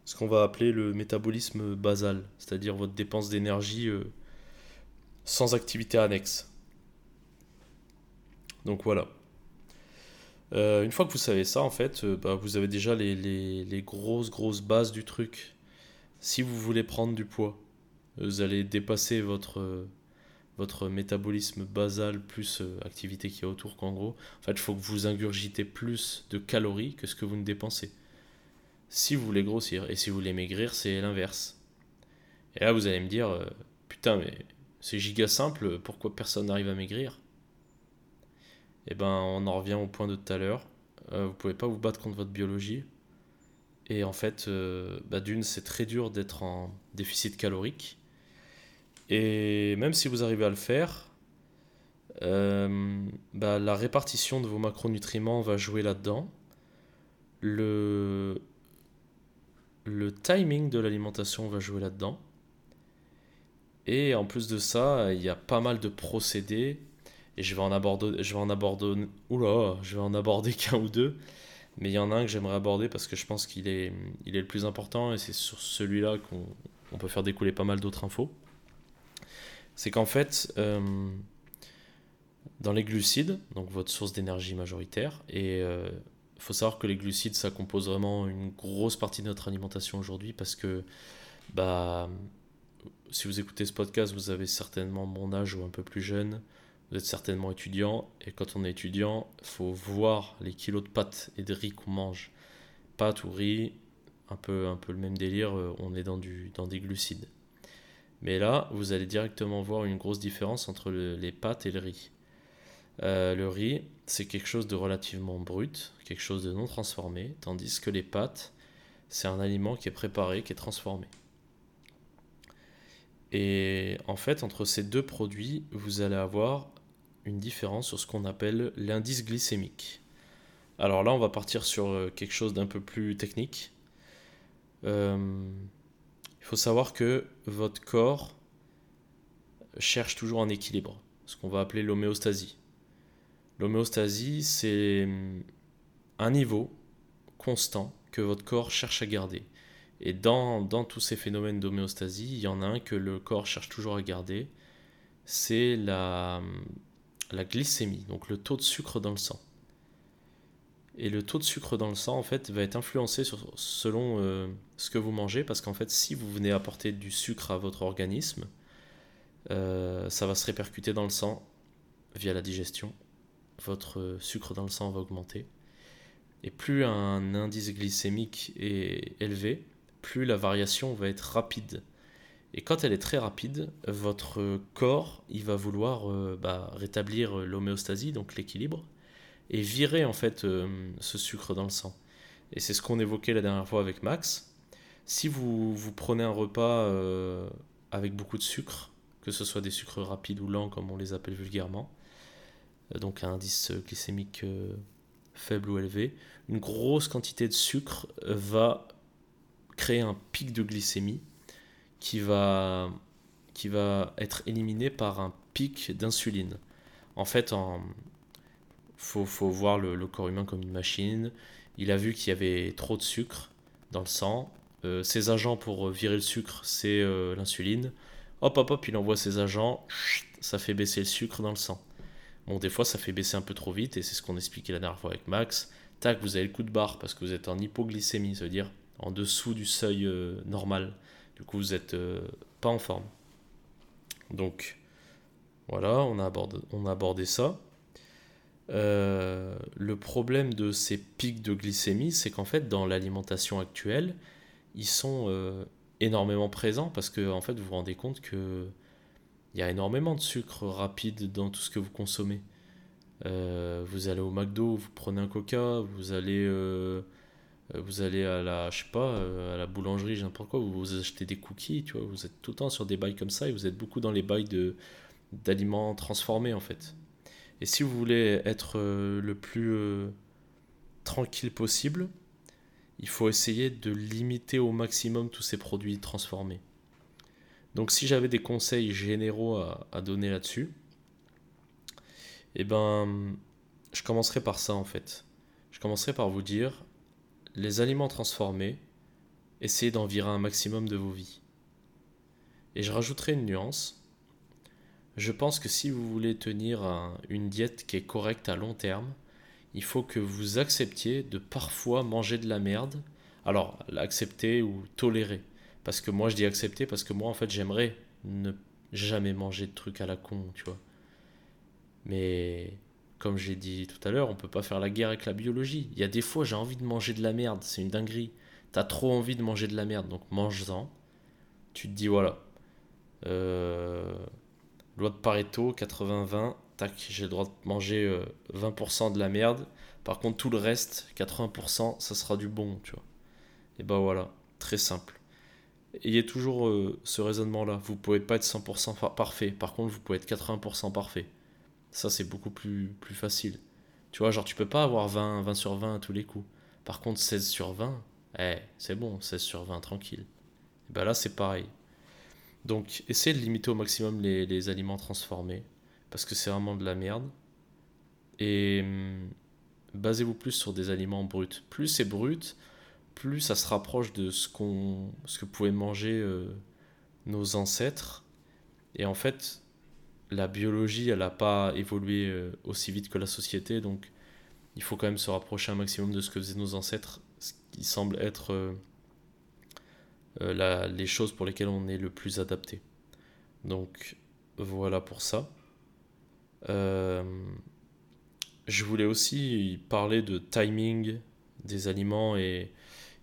ce qu'on va appeler le métabolisme basal, c'est-à-dire votre dépense d'énergie euh, sans activité annexe. Donc voilà. Euh, une fois que vous savez ça, en fait, euh, bah, vous avez déjà les, les, grosses, grosses bases du truc. Si vous voulez prendre du poids, vous allez dépasser votre, votre métabolisme basal plus activité qui est autour qu'en gros. En fait, il faut que vous ingurgitez plus de calories que ce que vous ne dépensez si vous voulez grossir. Et si vous voulez maigrir, c'est l'inverse. Et là, vous allez me dire, euh, putain, mais c'est giga simple, pourquoi personne n'arrive à maigrir? Eh ben, on en revient au point de tout à l'heure. Euh, vous pouvez pas vous battre contre votre biologie. Et en fait, euh, bah, d'une, c'est très dur d'être en déficit calorique. Et même si vous arrivez à le faire, bah, la répartition de vos macronutriments va jouer là-dedans. Le, le timing de l'alimentation va jouer là-dedans. Et en plus de ça, il y a pas mal de procédés. Et je vais en aborder, je vais en aborder, je vais en aborder qu'un ou deux. Mais il y en a un que j'aimerais aborder parce que je pense qu'il est, il est le plus important et c'est sur celui-là qu'on peut faire découler pas mal d'autres infos. C'est qu'en fait, euh, dans les glucides, donc votre source d'énergie majoritaire, et il euh, faut savoir que les glucides, ça compose vraiment une grosse partie de notre alimentation aujourd'hui parce que, bah, si vous écoutez ce podcast, vous avez certainement mon âge ou un peu plus jeune, vous êtes certainement étudiant, et quand on est étudiant, faut voir les kilos de pâtes et de riz qu'on mange. Pâtes ou riz, un peu, un peu le même délire, euh, on est dans, du, dans des glucides. Mais là, vous allez directement voir une grosse différence entre les pâtes et le riz. Euh, le riz, c'est quelque chose de relativement brut, quelque chose de non transformé, tandis que les pâtes, c'est un aliment qui est préparé, qui est transformé. Et en fait, entre ces deux produits, vous allez avoir une différence sur ce qu'on appelle l'indice glycémique. Alors là, on va partir sur euh, quelque chose d'un peu plus technique. Euh, il faut savoir que votre corps cherche toujours un équilibre, ce qu'on va appeler l'homéostasie. L'homéostasie, c'est un niveau constant que votre corps cherche à garder. Et dans, tous ces phénomènes d'homéostasie, il y en a un que le corps cherche toujours à garder, c'est la, la glycémie, donc le taux de sucre dans le sang. Et le taux de sucre dans le sang, en fait, va être influencé selon euh, ce que vous mangez, parce qu'en fait, si vous venez apporter du sucre à votre organisme, euh, ça va se répercuter dans le sang via la digestion. Votre sucre dans le sang va augmenter. Et plus un indice glycémique est élevé, plus la variation va être rapide. Et quand elle est très rapide, votre corps, il va vouloir euh, bah, rétablir l'homéostasie, donc l'équilibre, et virer en fait euh, ce sucre dans le sang. Et c'est ce qu'on évoquait la dernière fois avec Max. Si vous, vous prenez un repas euh, avec beaucoup de sucre, que ce soit des sucres rapides ou lents comme on les appelle vulgairement, donc un indice glycémique faible ou élevé, une grosse quantité de sucre va créer un pic de glycémie qui va, qui va être éliminé par un pic d'insuline. En fait, il faut, faut, voir le, corps humain comme une machine. Il a vu qu'il y avait trop de sucre dans le sang. Euh, ses agents pour virer le sucre, c'est euh, l'insuline. Hop, hop, hop, il envoie ses agents. Ça fait baisser le sucre dans le sang. Bon, des fois, ça fait baisser un peu trop vite, et c'est ce qu'on expliquait la dernière fois avec Max. Tac, vous avez le coup de barre parce que vous êtes en hypoglycémie, c'est-à-dire en dessous du seuil euh, normal. Du coup, vous n'êtes pas en forme. Donc, voilà, on a abordé, on a abordé ça. Euh, le problème de ces pics de glycémie, c'est qu'en fait, dans l'alimentation actuelle, ils sont énormément présents parce que en fait, vous vous rendez compte que il y a énormément de sucre rapide dans tout ce que vous consommez. vous allez au McDo, vous prenez un Coca, vous allez euh, à la, je euh, à la boulangerie, n'importe quoi, vous, achetez des cookies, tu vois, vous êtes tout le temps sur des bails comme ça et vous êtes beaucoup dans les bails d'aliments transformés en fait. Et si vous voulez être euh, le plus tranquille possible, il faut essayer de limiter au maximum tous ces produits transformés. Donc si j'avais des conseils généraux à, à donner là-dessus, eh ben, je commencerai par ça en fait. Je commencerai par vous dire, les aliments transformés, essayez d'en virer un maximum de vos vies. Et je rajouterai une nuance. Je pense que si vous voulez tenir une diète qui est correcte à long terme, il faut que vous acceptiez de parfois manger de la merde. Alors, l'accepter ou tolérer. Parce que moi, je dis accepter parce que moi, en fait, j'aimerais ne jamais manger de trucs à la con, tu vois. Mais comme j'ai dit tout à l'heure, on peut pas faire la guerre avec la biologie. Il y a des fois, j'ai envie de manger de la merde, c'est une dinguerie. T'as trop envie de manger de la merde, donc mange-en. Tu te dis, voilà. Euh, loi de Pareto, 80-20, tac, j'ai le droit de manger 20% euh, de la merde. Par contre, tout le reste, 80%, ça sera du bon, tu vois. Et ben voilà, très simple. Ayez toujours euh, ce raisonnement-là. Vous pouvez pas être 100% parfait. Par contre, vous pouvez être 80% parfait. Ça, c'est beaucoup plus, plus facile. Tu vois, genre, tu peux pas avoir 20, 20 sur 20 à tous les coups. Par contre, 16 sur 20, eh, c'est bon, 16 sur 20, tranquille. Et ben là, c'est pareil. Donc, essayez de limiter au maximum les, aliments transformés, parce que c'est vraiment de la merde. Et hum, basez-vous plus sur des aliments bruts. Plus c'est brut, plus ça se rapproche de ce, ce que pouvaient manger euh, nos ancêtres. Et en fait, la biologie, elle n'a pas évolué euh, aussi vite que la société, donc il faut quand même se rapprocher un maximum de ce que faisaient nos ancêtres, ce qui semble être euh, la, les choses pour lesquelles on est le plus adapté. Donc voilà pour ça. je voulais aussi parler de timing des aliments et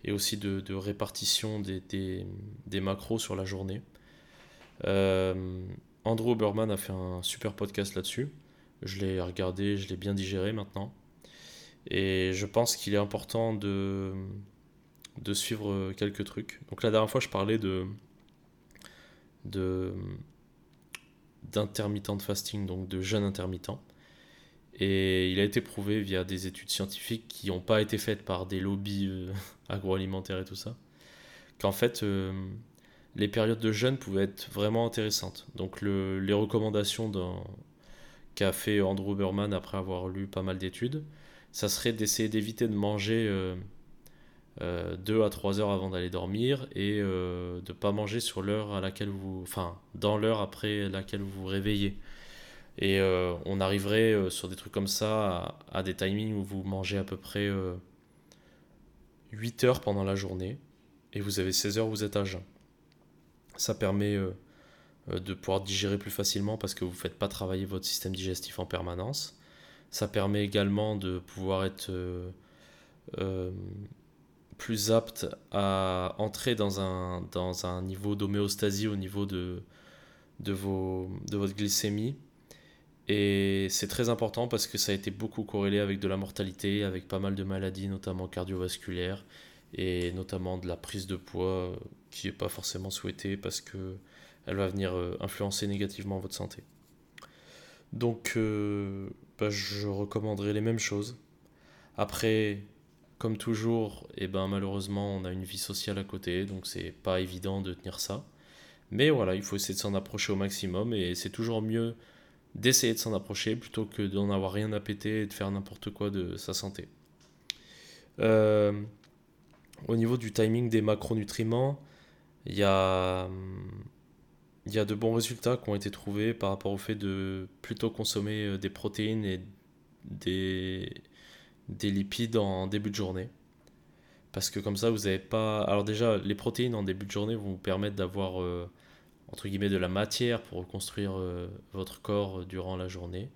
et aussi de, répartition des, des, des, macros sur la journée. Euh, Andrew Oberman a fait un super podcast là-dessus. Je l'ai regardé, je l'ai bien digéré maintenant. Et je pense qu'il est important de, de suivre quelques trucs. Donc la dernière fois, je parlais de d'intermittent de fasting, donc de jeûne intermittent. Et il a été prouvé via des études scientifiques qui n'ont pas été faites par des lobbies euh, agroalimentaires et tout ça, qu'en fait, euh, les périodes de jeûne pouvaient être vraiment intéressantes. Donc le, les recommandations qu'a fait Andrew Berman après avoir lu pas mal d'études, ça serait d'essayer d'éviter de manger 2 euh, à 3 heures avant d'aller dormir et de ne pas manger sur l'heure à laquelle vous... Enfin, dans l'heure après laquelle vous vous réveillez. Et euh, on arriverait euh, sur des trucs comme ça à, des timings où vous mangez à peu près 8 euh, heures pendant la journée et vous avez 16 heures vous êtes à jeun. Ça permet de pouvoir digérer plus facilement parce que vous ne faites pas travailler votre système digestif en permanence. Ça permet également de pouvoir être plus apte à entrer dans un, dans un niveau d'homéostasie au niveau de, de, vos, de votre glycémie et c'est très important parce que ça a été beaucoup corrélé avec de la mortalité, avec pas mal de maladies, notamment cardiovasculaires, et notamment de la prise de poids euh, qui n'est pas forcément souhaitée parce que elle va venir euh, influencer négativement votre santé. Donc, euh, bah, je recommanderais les mêmes choses. Après, comme toujours, et eh ben, malheureusement, on a une vie sociale à côté, donc c'est pas évident de tenir ça. Mais voilà, il faut essayer de s'en approcher au maximum, et c'est toujours mieux d'essayer de s'en approcher plutôt que d'en avoir rien à péter et de faire n'importe quoi de sa santé. Euh, au niveau du timing des macronutriments, il y a, y a de bons résultats qui ont été trouvés par rapport au fait de plutôt consommer euh, des protéines et des, des lipides en début de journée. Parce que comme ça, vous n'avez pas... Alors déjà, les protéines en début de journée vont vous permettre d'avoir... Euh, entre guillemets de la matière pour reconstruire euh, votre corps durant la journée.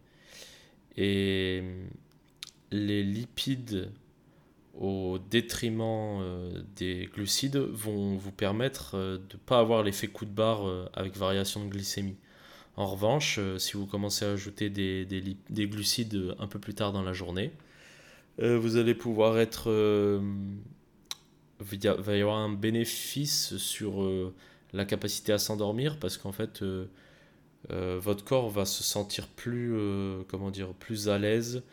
Et euh, les lipides au détriment des glucides vont vous permettre de ne pas avoir l'effet coup de barre avec variation de glycémie. En revanche, si vous commencez à ajouter des, des, glucides un peu plus tard dans la journée, vous allez pouvoir être... il va y avoir un bénéfice sur la capacité à s'endormir parce qu'en fait euh, euh, votre corps va se sentir plus euh, comment dire plus à l'aise.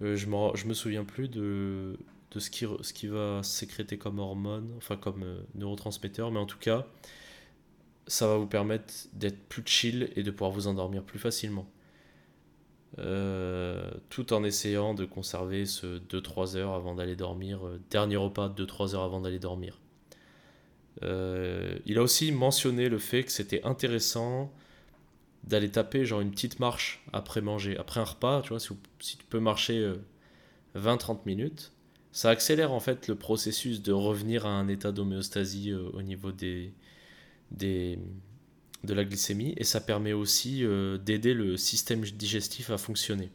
Je, je me souviens plus de, de ce, qui, ce qui va sécréter comme hormone enfin comme neurotransmetteur mais en tout cas ça va vous permettre d'être plus chill et de pouvoir vous endormir plus facilement tout en essayant de conserver ce 2-3 heures avant d'aller dormir, dernier repas 2-3 heures avant d'aller dormir. Euh, il a aussi mentionné le fait que c'était intéressant d'aller taper genre une petite marche après manger, après un repas, tu vois, si, tu peux marcher 20-30 euh, minutes, ça accélère en fait le processus de revenir à un état d'homéostasie euh, au niveau des, des, de la glycémie et ça permet aussi d'aider le système digestif à fonctionner.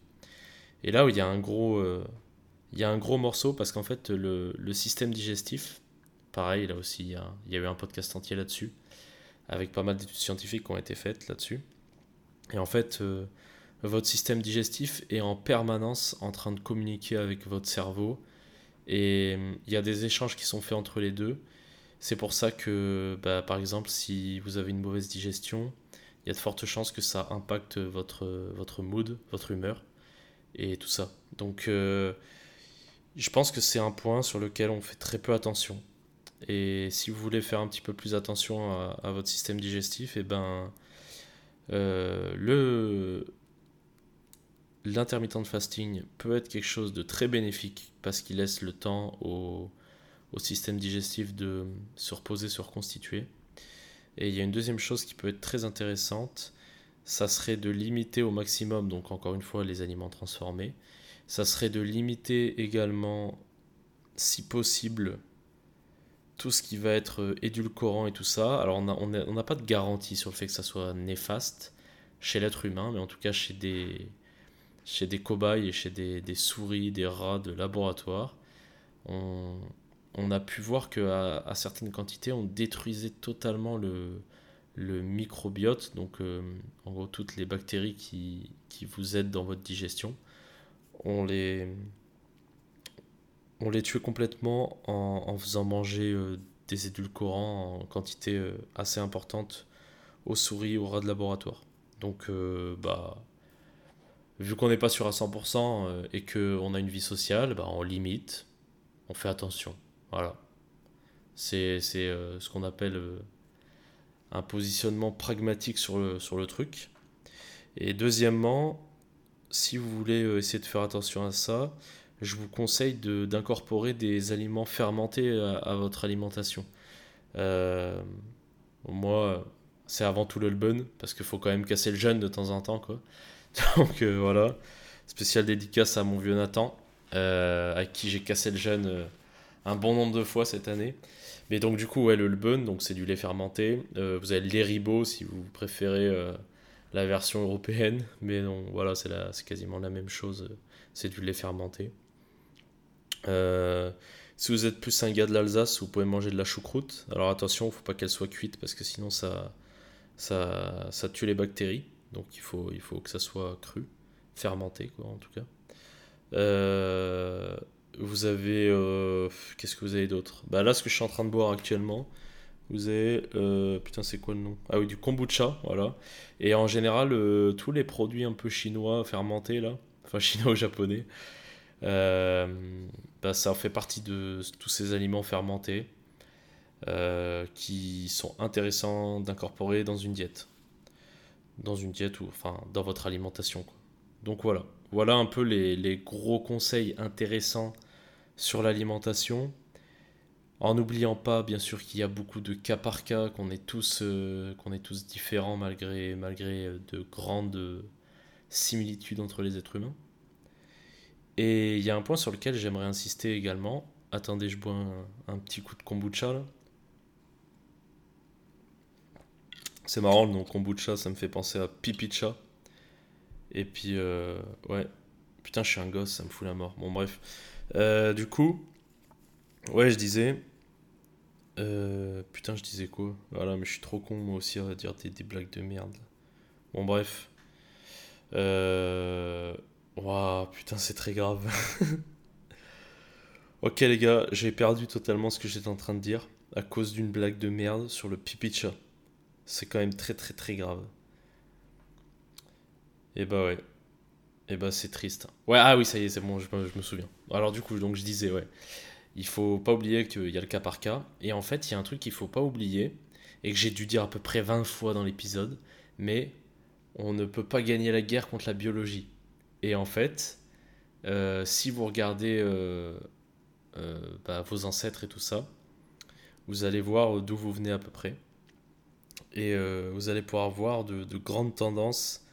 Et là où il y a un gros, il y a un gros morceau parce qu'en fait le, le système digestif, Pareil, là aussi, il y, a, eu un podcast entier là-dessus, avec pas mal d'études scientifiques qui ont été faites là-dessus. Et en fait, euh, votre système digestif est en permanence en train de communiquer avec votre cerveau. Et il y a des échanges qui sont faits entre les deux. C'est pour ça que, bah, par exemple, si vous avez une mauvaise digestion, il y a de fortes chances que ça impacte votre, mood, votre humeur et tout ça. Donc, euh, je pense que c'est un point sur lequel on fait très peu attention. Et si vous voulez faire un petit peu plus attention à, votre système digestif, et eh ben, le l'intermittent fasting peut être quelque chose de très bénéfique parce qu'il laisse le temps au, au, système digestif de se reposer, se reconstituer. Et il y a une deuxième chose qui peut être très intéressante, ça serait de limiter au maximum, donc encore une fois, les aliments transformés. Ça serait de limiter également, si possible, tout ce qui va être édulcorant et tout ça. Alors on n'a pas de garantie sur le fait que ça soit néfaste chez l'être humain, mais en tout cas chez des, chez des cobayes et chez des, des souris, des rats de laboratoire, on, on a pu voir qu'à à certaines quantités, on détruisait totalement le, microbiote, donc euh, en gros toutes les bactéries qui, vous aident dans votre digestion. On les, on les tuait complètement en, faisant manger euh, des édulcorants en quantité euh, assez importante aux souris, aux rats de laboratoire. Donc, bah, vu qu'on n'est pas sûr à 100% euh, et qu'on a une vie sociale, bah, on limite, on fait attention. Voilà. C'est euh, ce qu'on appelle euh, un positionnement pragmatique sur le, sur le truc. Et deuxièmement, si vous voulez essayer de faire attention à ça, je vous conseille d'incorporer des aliments fermentés à, votre alimentation. moi, c'est avant tout le bun, parce qu'il faut quand même casser le jeûne de temps en temps. Quoi. Donc euh, voilà, spécial dédicace à mon vieux Nathan, euh, à qui j'ai cassé le jeûne euh, un bon nombre de fois cette année. Mais donc du coup, ouais, le Lbun, donc c'est du lait fermenté. vous avez l'Eribo si vous préférez la version européenne. Mais non, voilà, c'est quasiment la même chose. C'est du lait fermenté. si vous êtes plus un gars de l'Alsace, vous pouvez manger de la choucroute. Alors attention, il faut pas qu'elle soit cuite parce que sinon ça, ça, tue les bactéries. Donc il faut, il faut que ça soit cru, fermenté quoi en tout cas. Euh, vous avez... Euh, qu'est-ce que vous avez d'autre? Bah là ce que je suis en train de boire actuellement, vous avez... Euh, putain c'est quoi le nom? Ah oui du kombucha, voilà. Et en général tous les produits un peu chinois fermentés là, enfin chinois ou japonais, bah, ça fait partie de tous ces aliments fermentés. qui sont intéressants d'incorporer dans une diète dans une diète ou enfin dans votre alimentation. Donc voilà, voilà un peu les, gros conseils intéressants sur l'alimentation. En n'oubliant pas, bien sûr, qu'il y a beaucoup de cas par cas, qu'on est tous, euh, qu'on est tous différents malgré, malgré de grandes similitudes entre les êtres humains. Et il y a un point sur lequel j'aimerais insister également. Attendez, je bois un, un petit coup de kombucha là. C'est marrant, le nom kombucha, ça me fait penser à pipicha. Et puis, euh, ouais. Putain, je suis un gosse, ça me fout la mort. Bon, bref. Euh, du coup, ouais, je disais. Euh, putain, je disais quoi? Voilà, mais je suis trop con, moi aussi, à dire des, blagues de merde. Bon, bref. Euh. Waouh, putain, c'est très grave. ok, les gars, j'ai perdu totalement ce que j'étais en train de dire à cause d'une blague de merde sur le pipicha c'est quand même très très très grave. Et bah ouais. Et bah c'est triste. Ouais, ah oui, ça y est, c'est bon, je, me souviens. Alors du coup, donc je disais, ouais. Il faut pas oublier qu'il y a le cas par cas. Et en fait, il y a un truc qu'il faut pas oublier, et que j'ai dû dire à peu près 20 fois dans l'épisode, mais on ne peut pas gagner la guerre contre la biologie. Et en fait, euh, si vous regardez euh, euh, bah, vos ancêtres et tout ça, vous allez voir d'où vous venez à peu près. Et vous allez pouvoir voir de, grandes tendances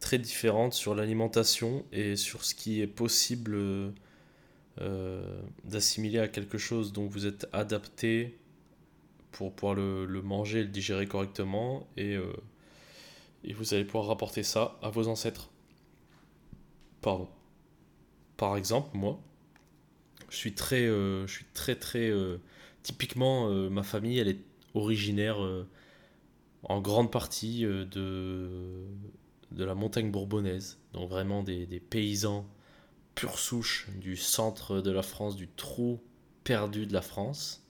très différentes sur l'alimentation et sur ce qui est possible euh, d'assimiler à quelque chose dont vous êtes adapté pour pouvoir le, manger et le digérer correctement. Et, euh, et vous allez pouvoir rapporter ça à vos ancêtres. Pardon. Par exemple, moi, je suis très, je suis très, très typiquement, ma famille, elle est originaire en grande partie euh, de, de la montagne bourbonnaise, donc vraiment des, paysans pure souche du centre de la France, du trou perdu de la France,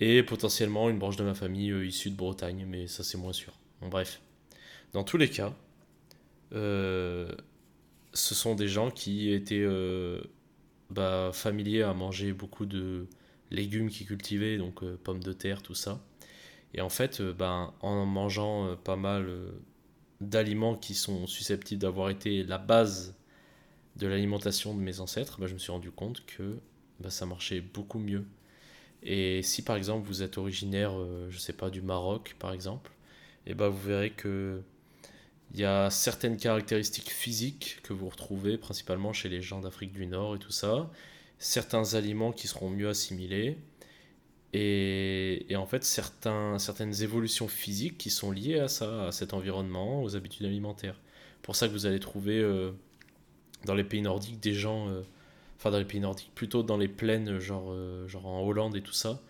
et potentiellement une branche de ma famille euh, issue de Bretagne, mais ça c'est moins sûr. bref, dans tous les cas, euh, ce sont des gens qui étaient bah, familiers à manger beaucoup de légumes qui cultivaient, donc pommes de terre, tout ça. Et en fait, ben, en mangeant pas mal d'aliments qui sont susceptibles d'avoir été la base de l'alimentation de mes ancêtres, ben, je me suis rendu compte que ben, ça marchait beaucoup mieux. Et si par exemple vous êtes originaire, je sais pas, du Maroc par exemple, eh ben, vous verrez que il y a certaines caractéristiques physiques que vous retrouvez principalement chez les gens d'Afrique du Nord et tout ça, certains aliments qui seront mieux assimilés, et, en fait certaines évolutions physiques qui sont liées à ça, à cet environnement, aux habitudes alimentaires. Pour ça que vous allez trouver euh, dans les pays nordiques des gens, euh, enfin dans les pays nordiques, plutôt dans les plaines, genre, euh, genre en Hollande et tout ça,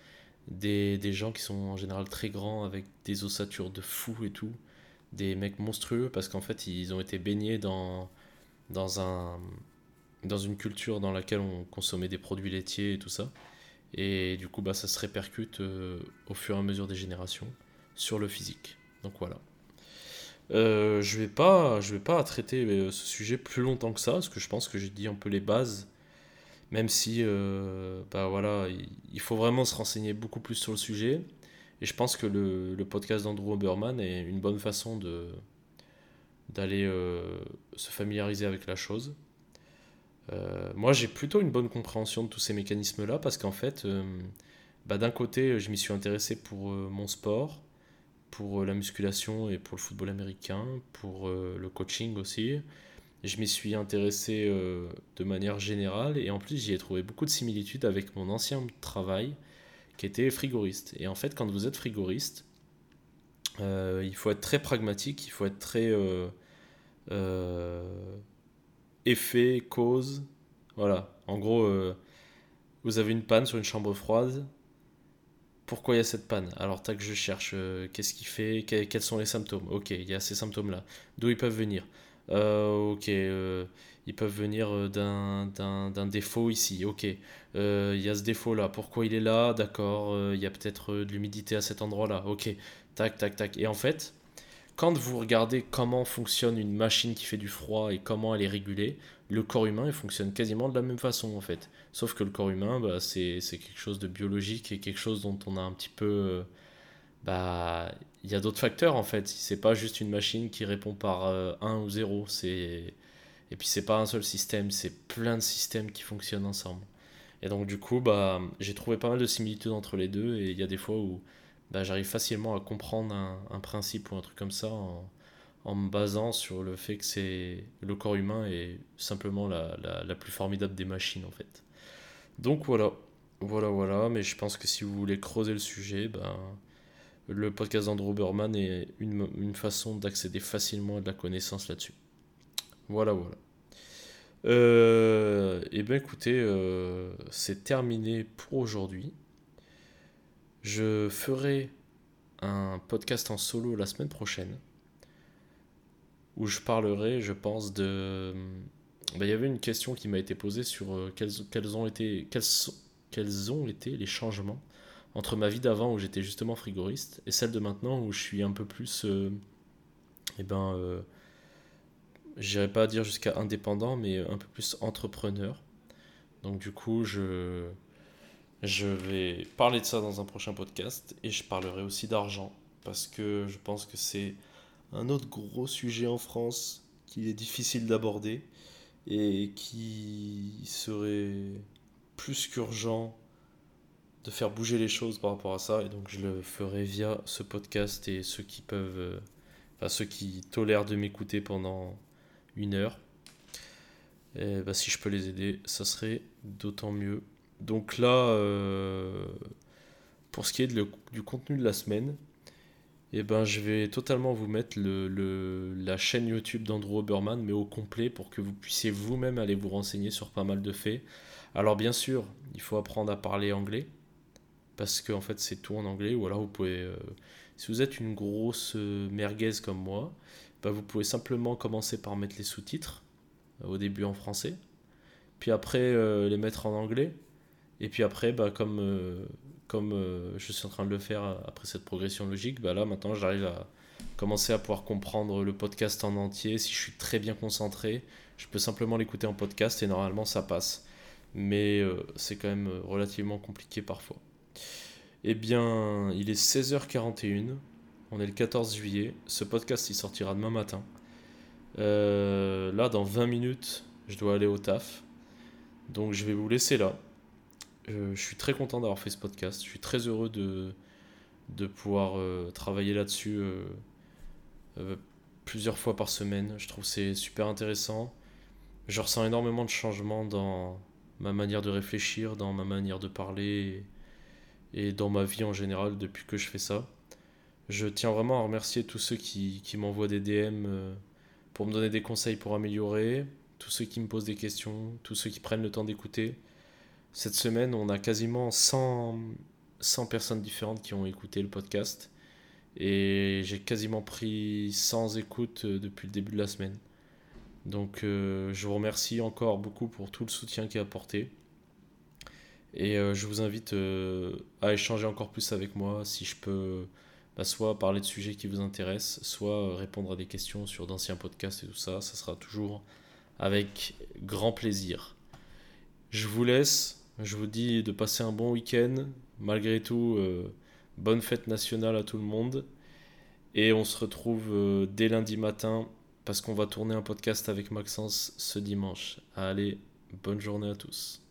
des, des gens qui sont en général très grands avec des ossatures de fou et tout des mecs monstrueux parce qu'en fait ils ont été baignés dans, dans, un, dans une culture dans laquelle on consommait des produits laitiers et tout ça. Et du coup bah, ça se répercute euh, au fur et à mesure des générations sur le physique. Donc voilà. Euh, je vais pas vais pas traiter euh, ce sujet plus longtemps que ça parce que je pense que j'ai dit un peu les bases même si bah voilà il faut vraiment se renseigner beaucoup plus sur le sujet et je pense que le, podcast d'Andrew Oberman est une bonne façon d'aller se familiariser avec la chose. Euh, moi, j'ai plutôt une bonne compréhension de tous ces mécanismes-là parce qu'en fait, euh, bah, d'un côté, je m'y suis intéressé pour mon sport, pour la musculation et pour le football américain, pour le coaching aussi. Je m'y suis intéressé de manière générale et en plus, j'y ai trouvé beaucoup de similitudes avec mon ancien travail qui était frigoriste. Et en fait, quand vous êtes frigoriste, euh, il faut être très pragmatique, il faut être très euh, euh, effet, cause. Voilà. En gros, vous avez une panne sur une chambre froide. Pourquoi il y a cette panne? Alors, tac, je cherche qu'est-ce qui fait, quels sont les symptômes? Ok, il y a ces symptômes-là. D'où ils peuvent venir? Ok, ils peuvent venir euh, d'un défaut ici. Ok, euh, il y a ce défaut-là. Pourquoi il est là? D'accord, euh, il y a peut-être de l'humidité à cet endroit-là. Ok, tac, tac, tac. Et en fait, quand vous regardez comment fonctionne une machine qui fait du froid et comment elle est régulée, le corps humain fonctionne quasiment de la même façon en fait. Sauf que le corps humain, bah, c'est quelque chose de biologique et quelque chose dont on a un petit peu. bah, il y a d'autres facteurs en fait. C'est pas juste une machine qui répond par 1 ou 0. C'est et puis c'est pas un seul système, c'est plein de systèmes qui fonctionnent ensemble. Et donc du coup, bah, j'ai trouvé pas mal de similitudes entre les deux et il y a des fois où bah, j'arrive facilement à comprendre un, principe ou un truc comme ça en, me basant sur le fait que c'est le corps humain est simplement la, la, plus formidable des machines en fait. Donc voilà, voilà, voilà, mais je pense que si vous voulez creuser le sujet, ben, le podcast d'Andrew Berman est une, une façon d'accéder facilement à de la connaissance là-dessus. Voilà, voilà. Euh, eh bien écoutez, euh, c'est terminé pour aujourd'hui. Je ferai un podcast en solo la semaine prochaine où je parlerai, je pense, de... Ben, il y avait une question qui m'a été posée sur euh, quels, ont été, les changements entre ma vie d'avant où j'étais justement frigoriste et celle de maintenant où je suis un peu plus... eh ben j'irai pas dire jusqu'à indépendant, mais un peu plus entrepreneur. Donc du coup, je, je vais parler de ça dans un prochain podcast et je parlerai aussi d'argent parce que je pense que c'est un autre gros sujet en France qui est difficile d'aborder et qui serait plus qu'urgent de faire bouger les choses par rapport à ça et donc je le ferai via ce podcast et ceux qui peuvent euh, enfin ceux qui tolèrent de m'écouter pendant une heure. Et bah, si je peux les aider, ça serait d'autant mieux. Donc là, euh, pour ce qui est du contenu de la semaine, eh ben, je vais totalement vous mettre le, la chaîne YouTube d'Andrew Oberman, mais au complet, pour que vous puissiez vous-même aller vous renseigner sur pas mal de faits. Alors bien sûr, il faut apprendre à parler anglais, parce qu'en en fait c'est tout en anglais, ou alors vous pouvez... Euh, si vous êtes une grosse euh, merguez comme moi, bah, vous pouvez simplement commencer par mettre les sous-titres au début en français, puis après les mettre en anglais, et puis après, bah, comme, euh, comme je suis en train de le faire après cette progression logique, bah, là maintenant j'arrive à commencer à pouvoir comprendre le podcast en entier. Si je suis très bien concentré, je peux simplement l'écouter en podcast et normalement ça passe. mais euh, c'est quand même relativement compliqué parfois. Eh bien, il est 16h41, on est le 14 juillet, ce podcast il sortira demain matin. Euh, là, dans 20 minutes, je dois aller au taf, donc je vais vous laisser là. Euh, je suis très content d'avoir fait ce podcast, je suis très heureux de, pouvoir travailler là-dessus plusieurs fois par semaine. Je trouve c'est super intéressant. Je ressens énormément de changements dans ma manière de réfléchir, dans ma manière de parler et, dans ma vie en général depuis que je fais ça. Je tiens vraiment à remercier tous ceux qui, qui m'envoient des DM euh, pour me donner des conseils pour améliorer, tous ceux qui me posent des questions, tous ceux qui prennent le temps d'écouter. Cette semaine, on a quasiment 100, 100 personnes différentes qui ont écouté le podcast. Et j'ai quasiment pris 100 écoutes euh, depuis le début de la semaine. Donc euh, je vous remercie encore beaucoup pour tout le soutien qui est apporté. Et euh, je vous invite à échanger encore plus avec moi si je peux bah, soit parler de sujets qui vous intéressent, soit répondre à des questions sur d'anciens podcasts et tout ça. Ça sera toujours avec grand plaisir. Je vous laisse. Je vous dis de passer un bon week-end. Malgré tout, Bonne fête nationale à tout le monde. Et on se retrouve euh, dès lundi matin parce qu'on va tourner un podcast avec Maxence ce dimanche. Allez, bonne journée à tous.